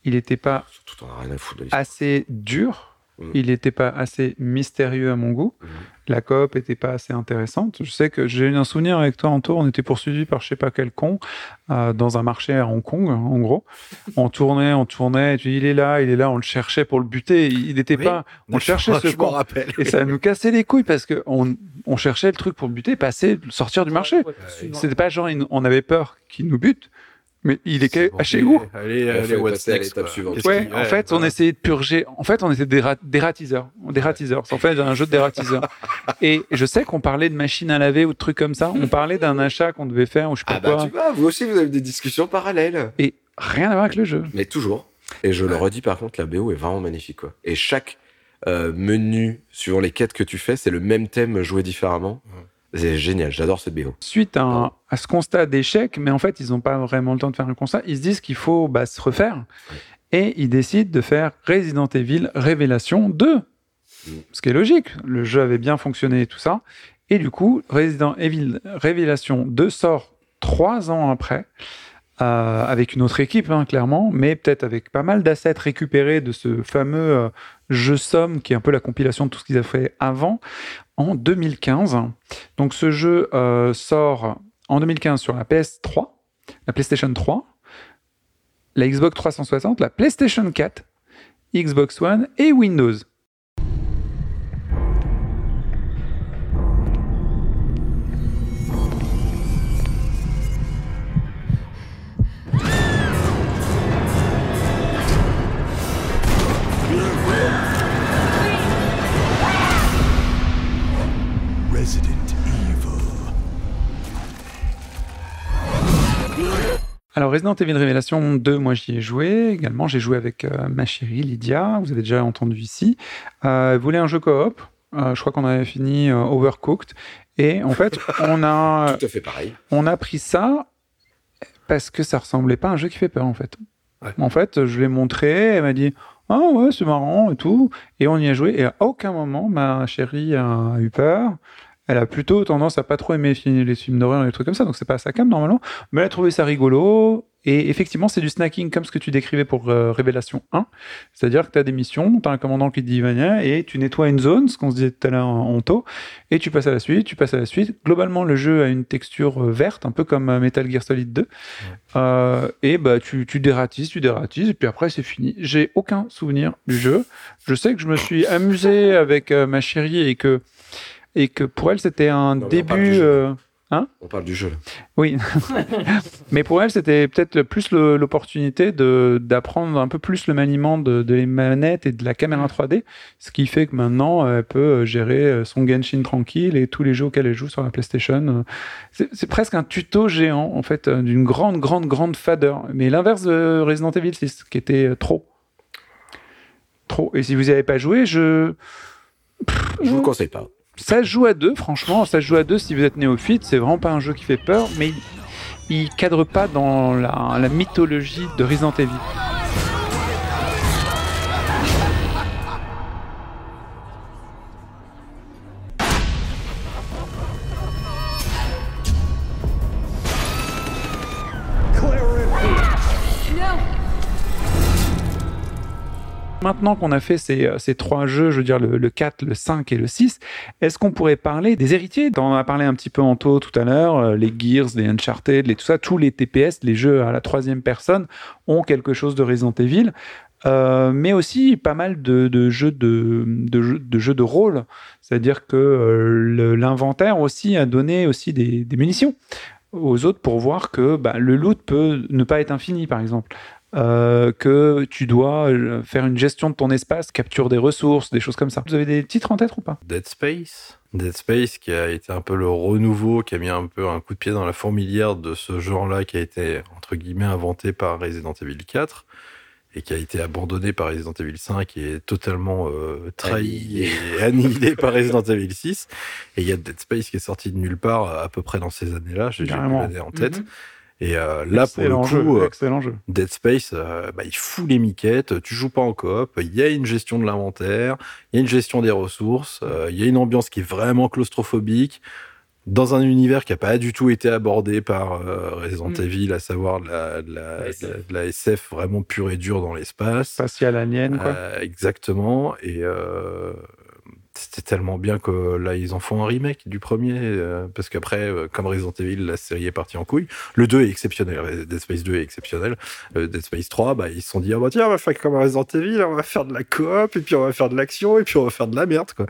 Il n'était pas Surtout, t'en as rien à foutre de l'histoire. assez dur. Mm. Il n'était pas assez mystérieux à mon goût. Mhm. La coop était pas assez intéressante. Je sais que j'ai eu un souvenir avec toi, Anto. On était poursuivi par je sais pas quel con euh, dans un marché à Hong Kong, en gros. On tournait, on tournait. Et tu dis, il est là, il est là. On le cherchait pour le buter. Il n'était Oui. pas. On le cherchait ce con. rappelle. Et ça nous cassait les couilles parce que on, on cherchait le truc pour le buter, passer, sortir du marché. C'était pas genre on avait peur qu'il nous bute, mais il est bon, chez vous. Allez, allez, what's next, quoi. suivante. Ouais, en fait, on essayait de purger. En fait, on était des, rat- des ratiseurs. Des ratiseurs. C'est en fait un jeu de dératiseurs. Et je sais qu'on parlait de machine à laver ou de trucs comme ça. On parlait d'un achat qu'on devait faire ou je sais pas Ah bah, quoi. tu vois, vous aussi, vous avez des discussions parallèles. Et rien à voir avec le jeu. Mais toujours. Et je le redis par contre, la BO est vraiment magnifique. Quoi. Et chaque euh, menu, suivant les quêtes que tu fais, c'est le même thème joué différemment. C'est génial, j'adore cette BO. Suite à, un- à ce constat d'échec, mais en fait, ils n'ont pas vraiment le temps de faire un constat, ils se disent qu'il faut bah, se refaire. Et ils décident de faire Resident Evil Révélation 2. Ce qui est logique. Le jeu avait bien fonctionné et tout ça. Et du coup, Resident Evil Révélation 2 sort trois ans après, euh, avec une autre équipe, hein, clairement, mais peut-être avec pas mal d'assets récupérés de ce fameux euh, jeu Somme, qui est un peu la compilation de tout ce qu'ils avaient fait avant, en 2015. Donc ce jeu euh, sort en 2015 sur la PS3, la PlayStation 3, la Xbox 360, la PlayStation 4, Xbox One et Windows. Alors Resident Evil Révélation 2, moi j'y ai joué également. J'ai joué avec euh, ma chérie Lydia, vous avez déjà entendu ici. Euh, elle voulait un jeu coop. Euh, je crois qu'on avait fini Overcooked. Et en fait, on a, Tout à fait pareil. on a pris ça parce que ça ressemblait pas à un jeu qui fait peur en fait. Ouais. En fait, je l'ai montré, elle m'a dit ah ouais c'est marrant et tout, et on y a joué et à aucun moment ma chérie a eu peur. Elle a plutôt tendance à pas trop aimer les films d'horreur et les trucs comme ça, donc c'est pas sa cam normalement. Mais elle a trouvé ça rigolo. Et effectivement, c'est du snacking comme ce que tu décrivais pour euh, Révélation 1. C'est-à-dire que tu as des missions, tu as un commandant qui te dit Vania, et tu nettoies une zone, ce qu'on se disait tout à l'heure en taux, et tu passes à la suite, tu passes à la suite. Globalement, le jeu a une texture euh, verte, un peu comme euh, Metal Gear Solid 2. Euh, et bah, tu, tu dératises, tu dératises, et puis après, c'est fini. J'ai aucun souvenir du jeu. Je sais que je me suis amusé avec euh, ma chérie et que, et que pour elle, c'était un Non, début. euh, On parle du jeu. oui. Mais pour elle, c'était peut-être plus l'opportunité d'apprendre un peu plus le maniement de, de les manettes et de la caméra 3D, ce qui fait que maintenant, elle peut gérer euh, son Genshin tranquille et tous les jeux auxquels elle joue sur la PlayStation. C'est presque un tuto géant, en fait, euh, d'une grande, grande, grande fadeur. Mais l'inverse de Resident Evil 6, qui était euh, trop. Trop. Et si vous n'y avez pas joué, je... Je vous le conseille pas. Ça joue à deux, franchement. Ça joue à deux si vous êtes néophyte. C'est vraiment pas un jeu qui fait peur, mais il, cadre pas dans la, la mythologie de Resident Evil. Maintenant qu'on a fait ces, ces trois jeux, je veux dire le, le 4, le 5 et le 6, est-ce qu'on pourrait parler des héritiers? On a parlé un petit peu en taux tout à l'heure, euh, les Gears, les Uncharted, les, tout ça, tous les TPS, les jeux à la troisième personne ont quelque chose de Resident Evil. Euh, mais aussi pas mal de, jeux de, jeux, de rôle, c'est-à-dire que euh, l'inventaire aussi a donné aussi des, des munitions aux autres pour voir que bah, le loot peut ne pas être infini, par exemple. Euh, que tu dois euh, faire une gestion de ton espace, capture des ressources, des choses comme ça. Vous avez des titres en tête ou pas? Dead Space. Dead Space qui a été un peu le renouveau, qui a mis un peu un coup de pied dans la fourmilière de ce genre-là qui a été entre guillemets inventé par Resident Evil 4 et qui a été abandonné par Resident Evil 5 et est totalement euh, trahi et annihilé par Resident Evil 6. Et il y a Dead Space qui est sorti de nulle part à peu près dans ces années-là. J'ai l'année en tête. Mhm. Et euh, là, pour le coup, jeu, euh, excellent jeu. Dead Space, euh, bah, il fout les miquettes, tu joues pas en coop, il y a une gestion de l'inventaire, il y a une gestion des ressources, euh, il y a une ambiance qui est vraiment claustrophobique, dans un univers qui a pas du tout été abordé par Resident Mm. Evil, à savoir de la, la, SF vraiment pure et dure dans l'espace. Spatial Alien, quoi. Exactement. Et c'était tellement bien que là, ils en font un remake du premier. euh, parce qu'après, euh, comme Resident Evil, la série est partie en couille. Le 2 est exceptionnel. Dead Space 2 est exceptionnel. Euh, Dead Space 3, bah, ils se sont dit, ah bah tiens, on va faire comme Resident Evil, on va faire de la coop, et puis on va faire de l'action, et puis on va faire de la merde, quoi.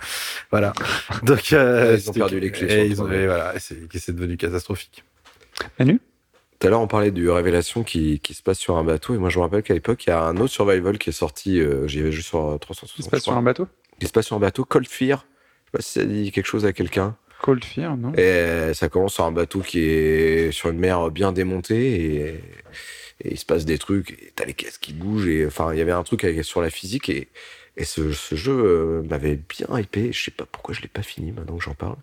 Voilà. Donc, euh, Ils ont perdu les clés Et le ils ont, premier. et voilà, c'est devenu catastrophique. Manu? Tout à l'heure, on parlait du Révélation qui, qui se passe sur un bateau. Et moi, je me rappelle qu'à l'époque, il y a un autre survival qui est sorti. euh, J'y avais juste sur euh, 360. Qui se passe sur un bateau? Qui se passe sur un bateau. Cold Fear. Je sais pas si ça dit quelque chose à quelqu'un. Cold Fear, non Et euh, ça commence sur un bateau qui est sur une mer bien démontée et, et il se passe des trucs. Et t'as les caisses qui bougent. Et enfin, il y avait un truc avec- sur la physique et, et ce, ce jeu euh, m'avait bien hypé. Je sais pas pourquoi je l'ai pas fini maintenant que j'en parle.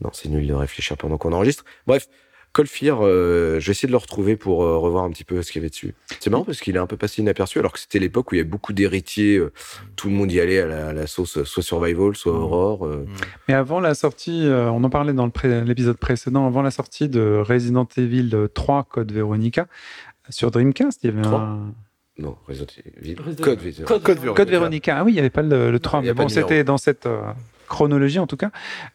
Non, c'est nul de réfléchir pendant qu'on enregistre. Bref, Cold Fear, euh, je vais essayer de le retrouver pour euh, revoir un petit peu ce qu'il y avait dessus. C'est marrant parce qu'il est un peu passé inaperçu alors que c'était l'époque où il y avait beaucoup d'héritiers. euh, tout le monde y allait à la, à la sauce, euh, soit survival, soit horror. euh. Mais avant la sortie, euh, on en parlait dans pré- l'épisode précédent, avant la sortie de Resident Evil 3 Code Veronica, sur Dreamcast, il y avait un... Non, Resident Evil. Code, Veronica. Code- Code, Veronica. Veronica. Ah oui, il n'y avait pas le, le 3, il y a mais pas bon, c'était dans cette euh, chronologie en tout cas.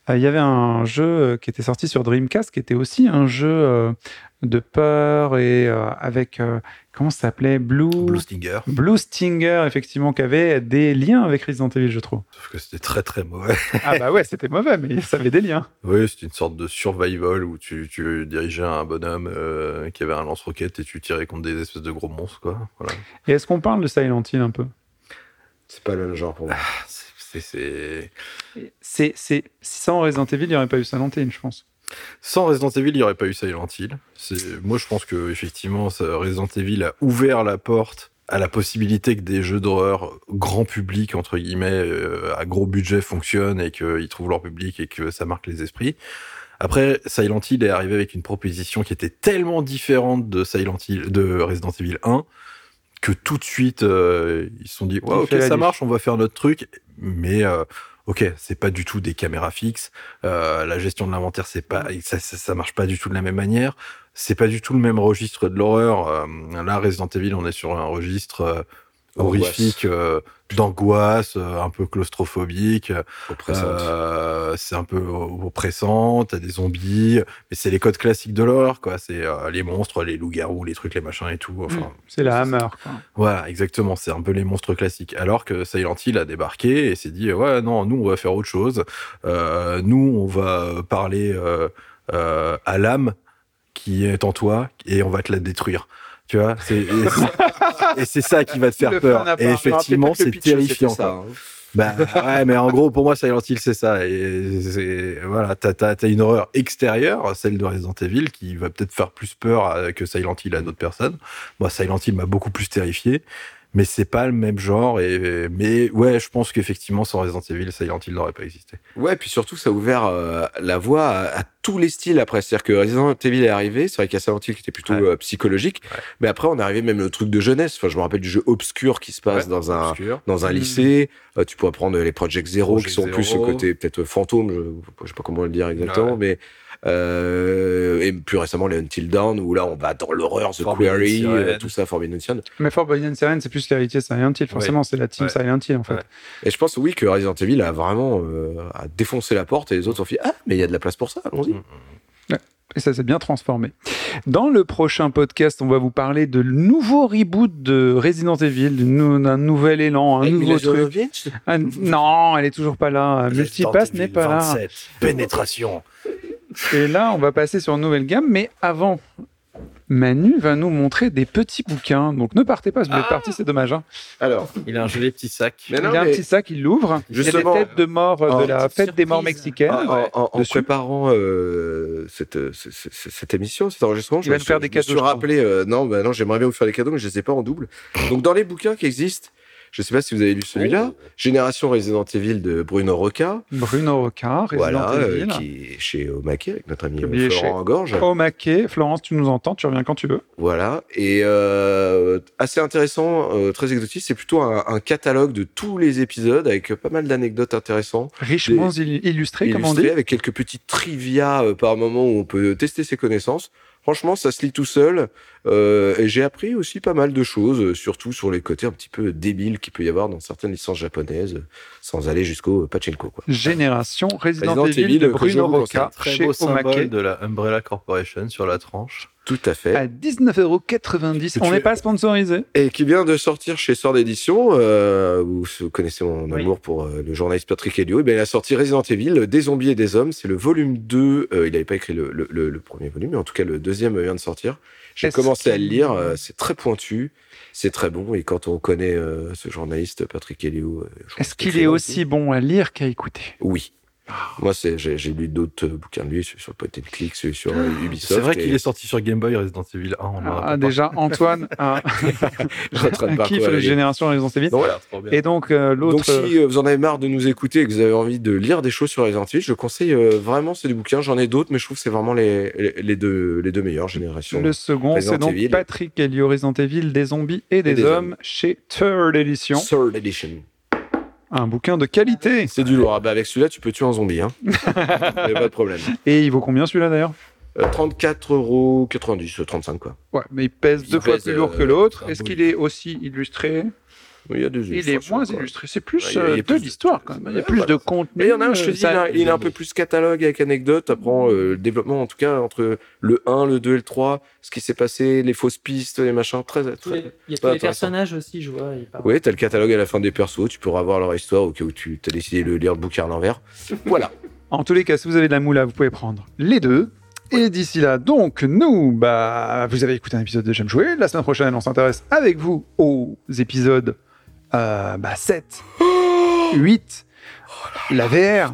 Euh, il y avait un jeu euh, qui était sorti sur Dreamcast qui était aussi un jeu euh, de peur et euh, avec, euh, comment ça s'appelait? Blue... Blue Stinger. Blue Stinger, effectivement, qui avait des liens avec Resident Evil, je trouve. Sauf que c'était très très mauvais. Ah bah ouais, c'était mauvais, mais ça avait des liens. Oui, c'était une sorte de survival où tu, tu dirigeais un bonhomme euh, qui avait un lance-roquette et tu tirais contre des espèces de gros monstres, quoi. Voilà. Et est-ce qu'on parle de Silent Hill un peu? C'est pas le même genre pour moi. C'est- c'est- Sans Resident Evil, il n'y aurait pas eu Silent Hill, je pense. Sans Resident Evil, il n'y aurait pas eu Silent Hill. C'est- Moi, je pense que effectivement, ça- Resident Evil a ouvert la porte à la possibilité que des jeux d'horreur grand public, entre guillemets, euh, à gros budget fonctionnent et qu'ils trouvent leur public et que ça marque les esprits. Après, Silent Hill est arrivé avec une proposition qui était tellement différente de Silent Hill, de Resident Evil 1, que tout de suite, euh, ils se sont dit, ouais, ok, ça marche, on va faire notre truc, mais euh, ok, c'est pas du tout des caméras fixes, euh, la gestion de l'inventaire, c'est pas, ça, ça, ça marche pas du tout de la même manière, c'est pas du tout le même registre de l'horreur. Euh, là, Resident Evil, on est sur un registre euh, horrifique, euh, d'angoisse, euh, un peu claustrophobique. Euh, c'est un peu oppressant, t'as des zombies, mais c'est les codes classiques de l'horreur, quoi. C'est euh, les monstres, les loups-garous, les trucs, les machins et tout. Enfin, Mm. C'est la Hammer. quoi. voilà, exactement. C'est un peu les monstres classiques. Alors que Silent Hill a débarqué et s'est dit, ouais, non, nous, on va faire autre chose. Euh, nous, on va parler euh, euh, à l'âme qui est en toi et on va te la détruire. Tu vois, c'est et c'est- ça qui va te faire peur. Et effectivement, c'est terrifiant. ça, hein. Bah ouais, mais en gros, pour moi, Silent Hill, c'est ça. Et voilà, t'as t'as t'as une horreur extérieure, celle de Resident Evil, qui va peut-être faire plus peur à- que Silent Hill à d'autres personnes. Moi, Silent Hill m'a beaucoup plus terrifié, mais c'est pas le même genre. Et mais ouais, je pense qu'effectivement, sans Resident Evil, Silent Hill n'aurait pas existé. Ouais, puis surtout, ça a ouvert euh, la voie à, à tous les styles après. C'est-à-dire que Resident Evil est arrivé, c'est vrai qu'il y a Silent Hill qui était plutôt Ouais. euh, psychologique, mais après, on est arrivé même le truc de jeunesse. Enfin, je me rappelle du jeu Obscur qui se passe Ouais, dans un obscur. dans un Mm. lycée. Euh, tu pourrais prendre les Project Zero Project qui sont plus ce côté peut-être fantôme, je, je sais pas comment le dire exactement, Ouais. mais Euh, et plus récemment les Until Dawn où là on va dans l'horreur, The Quarry, Siren. euh, tout ça, Forbidden Siren. Mais Forbidden Siren, c'est plus l'héritier Silent Hill, forcément, c'est la team Ouais. Silent Hill en fait. Ouais. Et je pense oui que Resident Evil a vraiment euh, a défoncé la porte et les autres ont fait ah mais il y a de la place pour ça, allons-y. Mm. Et ça s'est bien transformé. Dans le prochain podcast, on va vous parler de nouveau reboot de Resident Evil, d'un nouvel élan, un Avec nouveau Mila truc. Ah, non, elle est toujours pas là. Multipass n'est pas là. 27. Pénétration. Et là, on va passer sur une nouvelle gamme, mais avant, Manu va nous montrer des petits bouquins. Donc ne partez pas, si vous êtes parti, c'est dommage. hein. Alors, Il a un joli petit sac. Mais non, il a un petit sac, il l'ouvre. Il y a des Justement- têtes de mort euh, de la fête des morts mexicaines. en, en- en dessus. préparant euh, cette, cette, cette- émission, cet enregistrement, Il je va me suis- faire des je me cadeaux, suis rappelé, euh, non, bah non, j'aimerais bien vous faire des cadeaux, mais je les ai pas en double. Donc dans les bouquins qui existent, je sais pas si vous avez lu celui-là, Génération Resident Evil de Bruno Roca, Bruno Rocard, Resident voilà, euh, Evil. qui est chez Omake avec notre ami euh, Publié chez Florent Gorge. Au maquet. Florence, tu nous entends, tu reviens quand tu veux. Voilà, et euh, assez intéressant, euh, très exotique, c'est plutôt un, un catalogue de tous les épisodes avec pas mal d'anecdotes intéressantes. Richement il- illustré, comme on dit. avec quelques petites trivia euh, par moment où on peut tester ses connaissances. Franchement, ça se lit tout seul. Euh, et j'ai appris aussi pas mal de choses, euh, surtout sur les côtés un petit peu débiles qu'il peut y avoir dans certaines licences japonaises, sans aller jusqu'au pachinko. Quoi. Génération Resident, Resident Evil, Evil, de Bruno. Rocca Très chez beau symbole Omake. de la Umbrella Corporation sur la tranche. Tout à fait. À 19,90€. Que On n'est es- pas sponsorisé. Et qui vient de sortir chez Sort d'édition. Euh, vous connaissez mon Oui. amour pour euh, le journaliste Patrick Helio. Et bien, il a sorti Resident Evil, des zombies et des hommes. C'est le volume 2. Euh, il n'avait pas écrit le, le- le- le premier volume, mais en tout cas, le deuxième vient de sortir. J'ai commencé à le lire. euh, c'est très pointu. C'est très bon. Et quand on connaît euh, ce journaliste Patrick Helio. euh, Est-ce qu'il est aussi bon à lire qu'à écouter? Oui. Moi, c'est, j'ai, lu d'autres bouquins de lui, celui sur le Point and Click, celui sur euh, Ubisoft. C'est vrai et qu'il est sorti sur Game Boy Resident Evil 1. On en a Ah, pas déjà, Antoine de un kiff de Génération Resident Evil. Donc, voilà. Trop bien. Et donc, euh, Donc l'autre. si euh, vous en avez marre de nous écouter et que vous avez envie de lire des choses sur Resident Evil, je conseille euh, vraiment ces deux bouquins. J'en ai d'autres, mais je trouve que c'est vraiment les, les, les deux, les deux meilleures générations. Le second, c'est donc Evil. Patrick Helio, Resident Evil, des zombies et des, des hommes hommes. chez Third Edition. Third Edition. Un bouquin de qualité. C'est du lourd. Ah bah, avec celui-là, tu peux tuer un zombie. Hein. Pas de problème. Et il vaut combien celui-là d'ailleurs? Euh, 34,90€, 35 quoi. Ouais, mais il pèse Il deux fois plus lourd euh, que l'autre. Est-ce qu'il est aussi illustré? Il y a des Il est moins quoi. illustré. C'est plus Ouais, il y a- il y a euh, de plus de- l'histoire quand même. Il y a Ouais, plus voilà. de contenu. Mais il y en a un, je te euh, dis, ça- il, a, il a un peu plus catalogue avec anecdotes. T'apprends euh, le développement, en tout cas, entre le 1, le 2 et le 3, ce qui s'est passé, les fausses pistes, les machins. Très, très... Il y a tous les personnages aussi, je vois. Oui, t'as le catalogue à la fin des persos, tu pourras voir leur histoire au cas où tu as décidé de lire le bouquin à l'envers. Voilà. En tous les cas, si vous avez de la moula, vous pouvez prendre les deux. Et d'ici là, donc, nous, bah, vous avez écouté un épisode de J'aime jouer. La semaine prochaine, on s'intéresse avec vous aux épisodes euh, bah, 7, 8, la VR,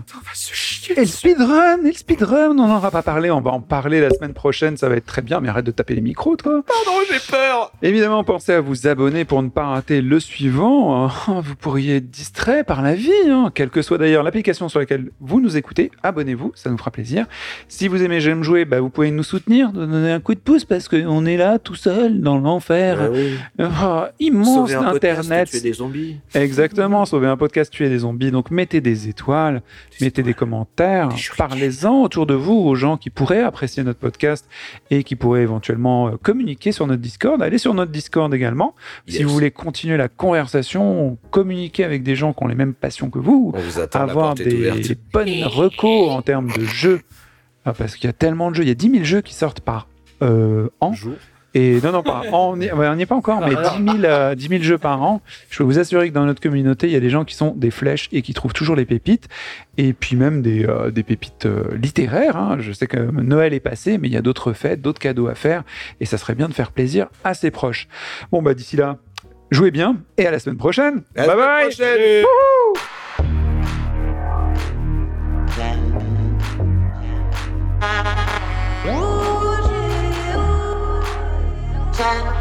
et le speedrun, et le speedrun, on n'en aura pas parlé, on va en parler la semaine prochaine, ça va être très bien, mais arrête de taper les micros, toi. Pardon, j'ai peur Évidemment, pensez à vous abonner pour ne pas rater le suivant. Euh, Vous pourriez être distrait par la vie, hein. quelle que soit d'ailleurs l'application sur laquelle vous nous écoutez. Abonnez-vous, ça nous fera plaisir. Si vous aimez J'aime jouer, bah, vous pouvez nous soutenir, donner un coup de pouce parce qu'on est là tout seul dans l'enfer. Ah oui. Ah, immense Sauver un podcast, Internet. tuer des zombies. Exactement, sauver un podcast, tuer des zombies. Donc mettez des étoiles, mettez des commentaires, parlez-en autour de vous aux gens qui pourraient apprécier notre podcast et qui pourraient éventuellement euh, communiquer sur notre Discord. Allez sur notre Discord également. Si vous voulez continuer la conversation, communiquer avec des gens qui ont les mêmes passions que vous, avoir des bonnes recos en termes de jeux. Ah, Parce qu'il y a tellement de jeux, il y a 10 000 jeux qui sortent par euh, an. Et non, non, pas on n'y est pas encore, mais 10 000, euh, 10 000 jeux par an. Je peux vous assurer que dans notre communauté, il y a des gens qui sont des flèches et qui trouvent toujours les pépites. Et puis même des, euh, des pépites euh, littéraires. hein. Je sais que Noël est passé, mais il y a d'autres fêtes, d'autres cadeaux à faire. Et ça serait bien de faire plaisir à ses proches. Bon, bah d'ici là, jouez bien et à la semaine prochaine. À bye semaine bye. prochaine. Wouhou. time.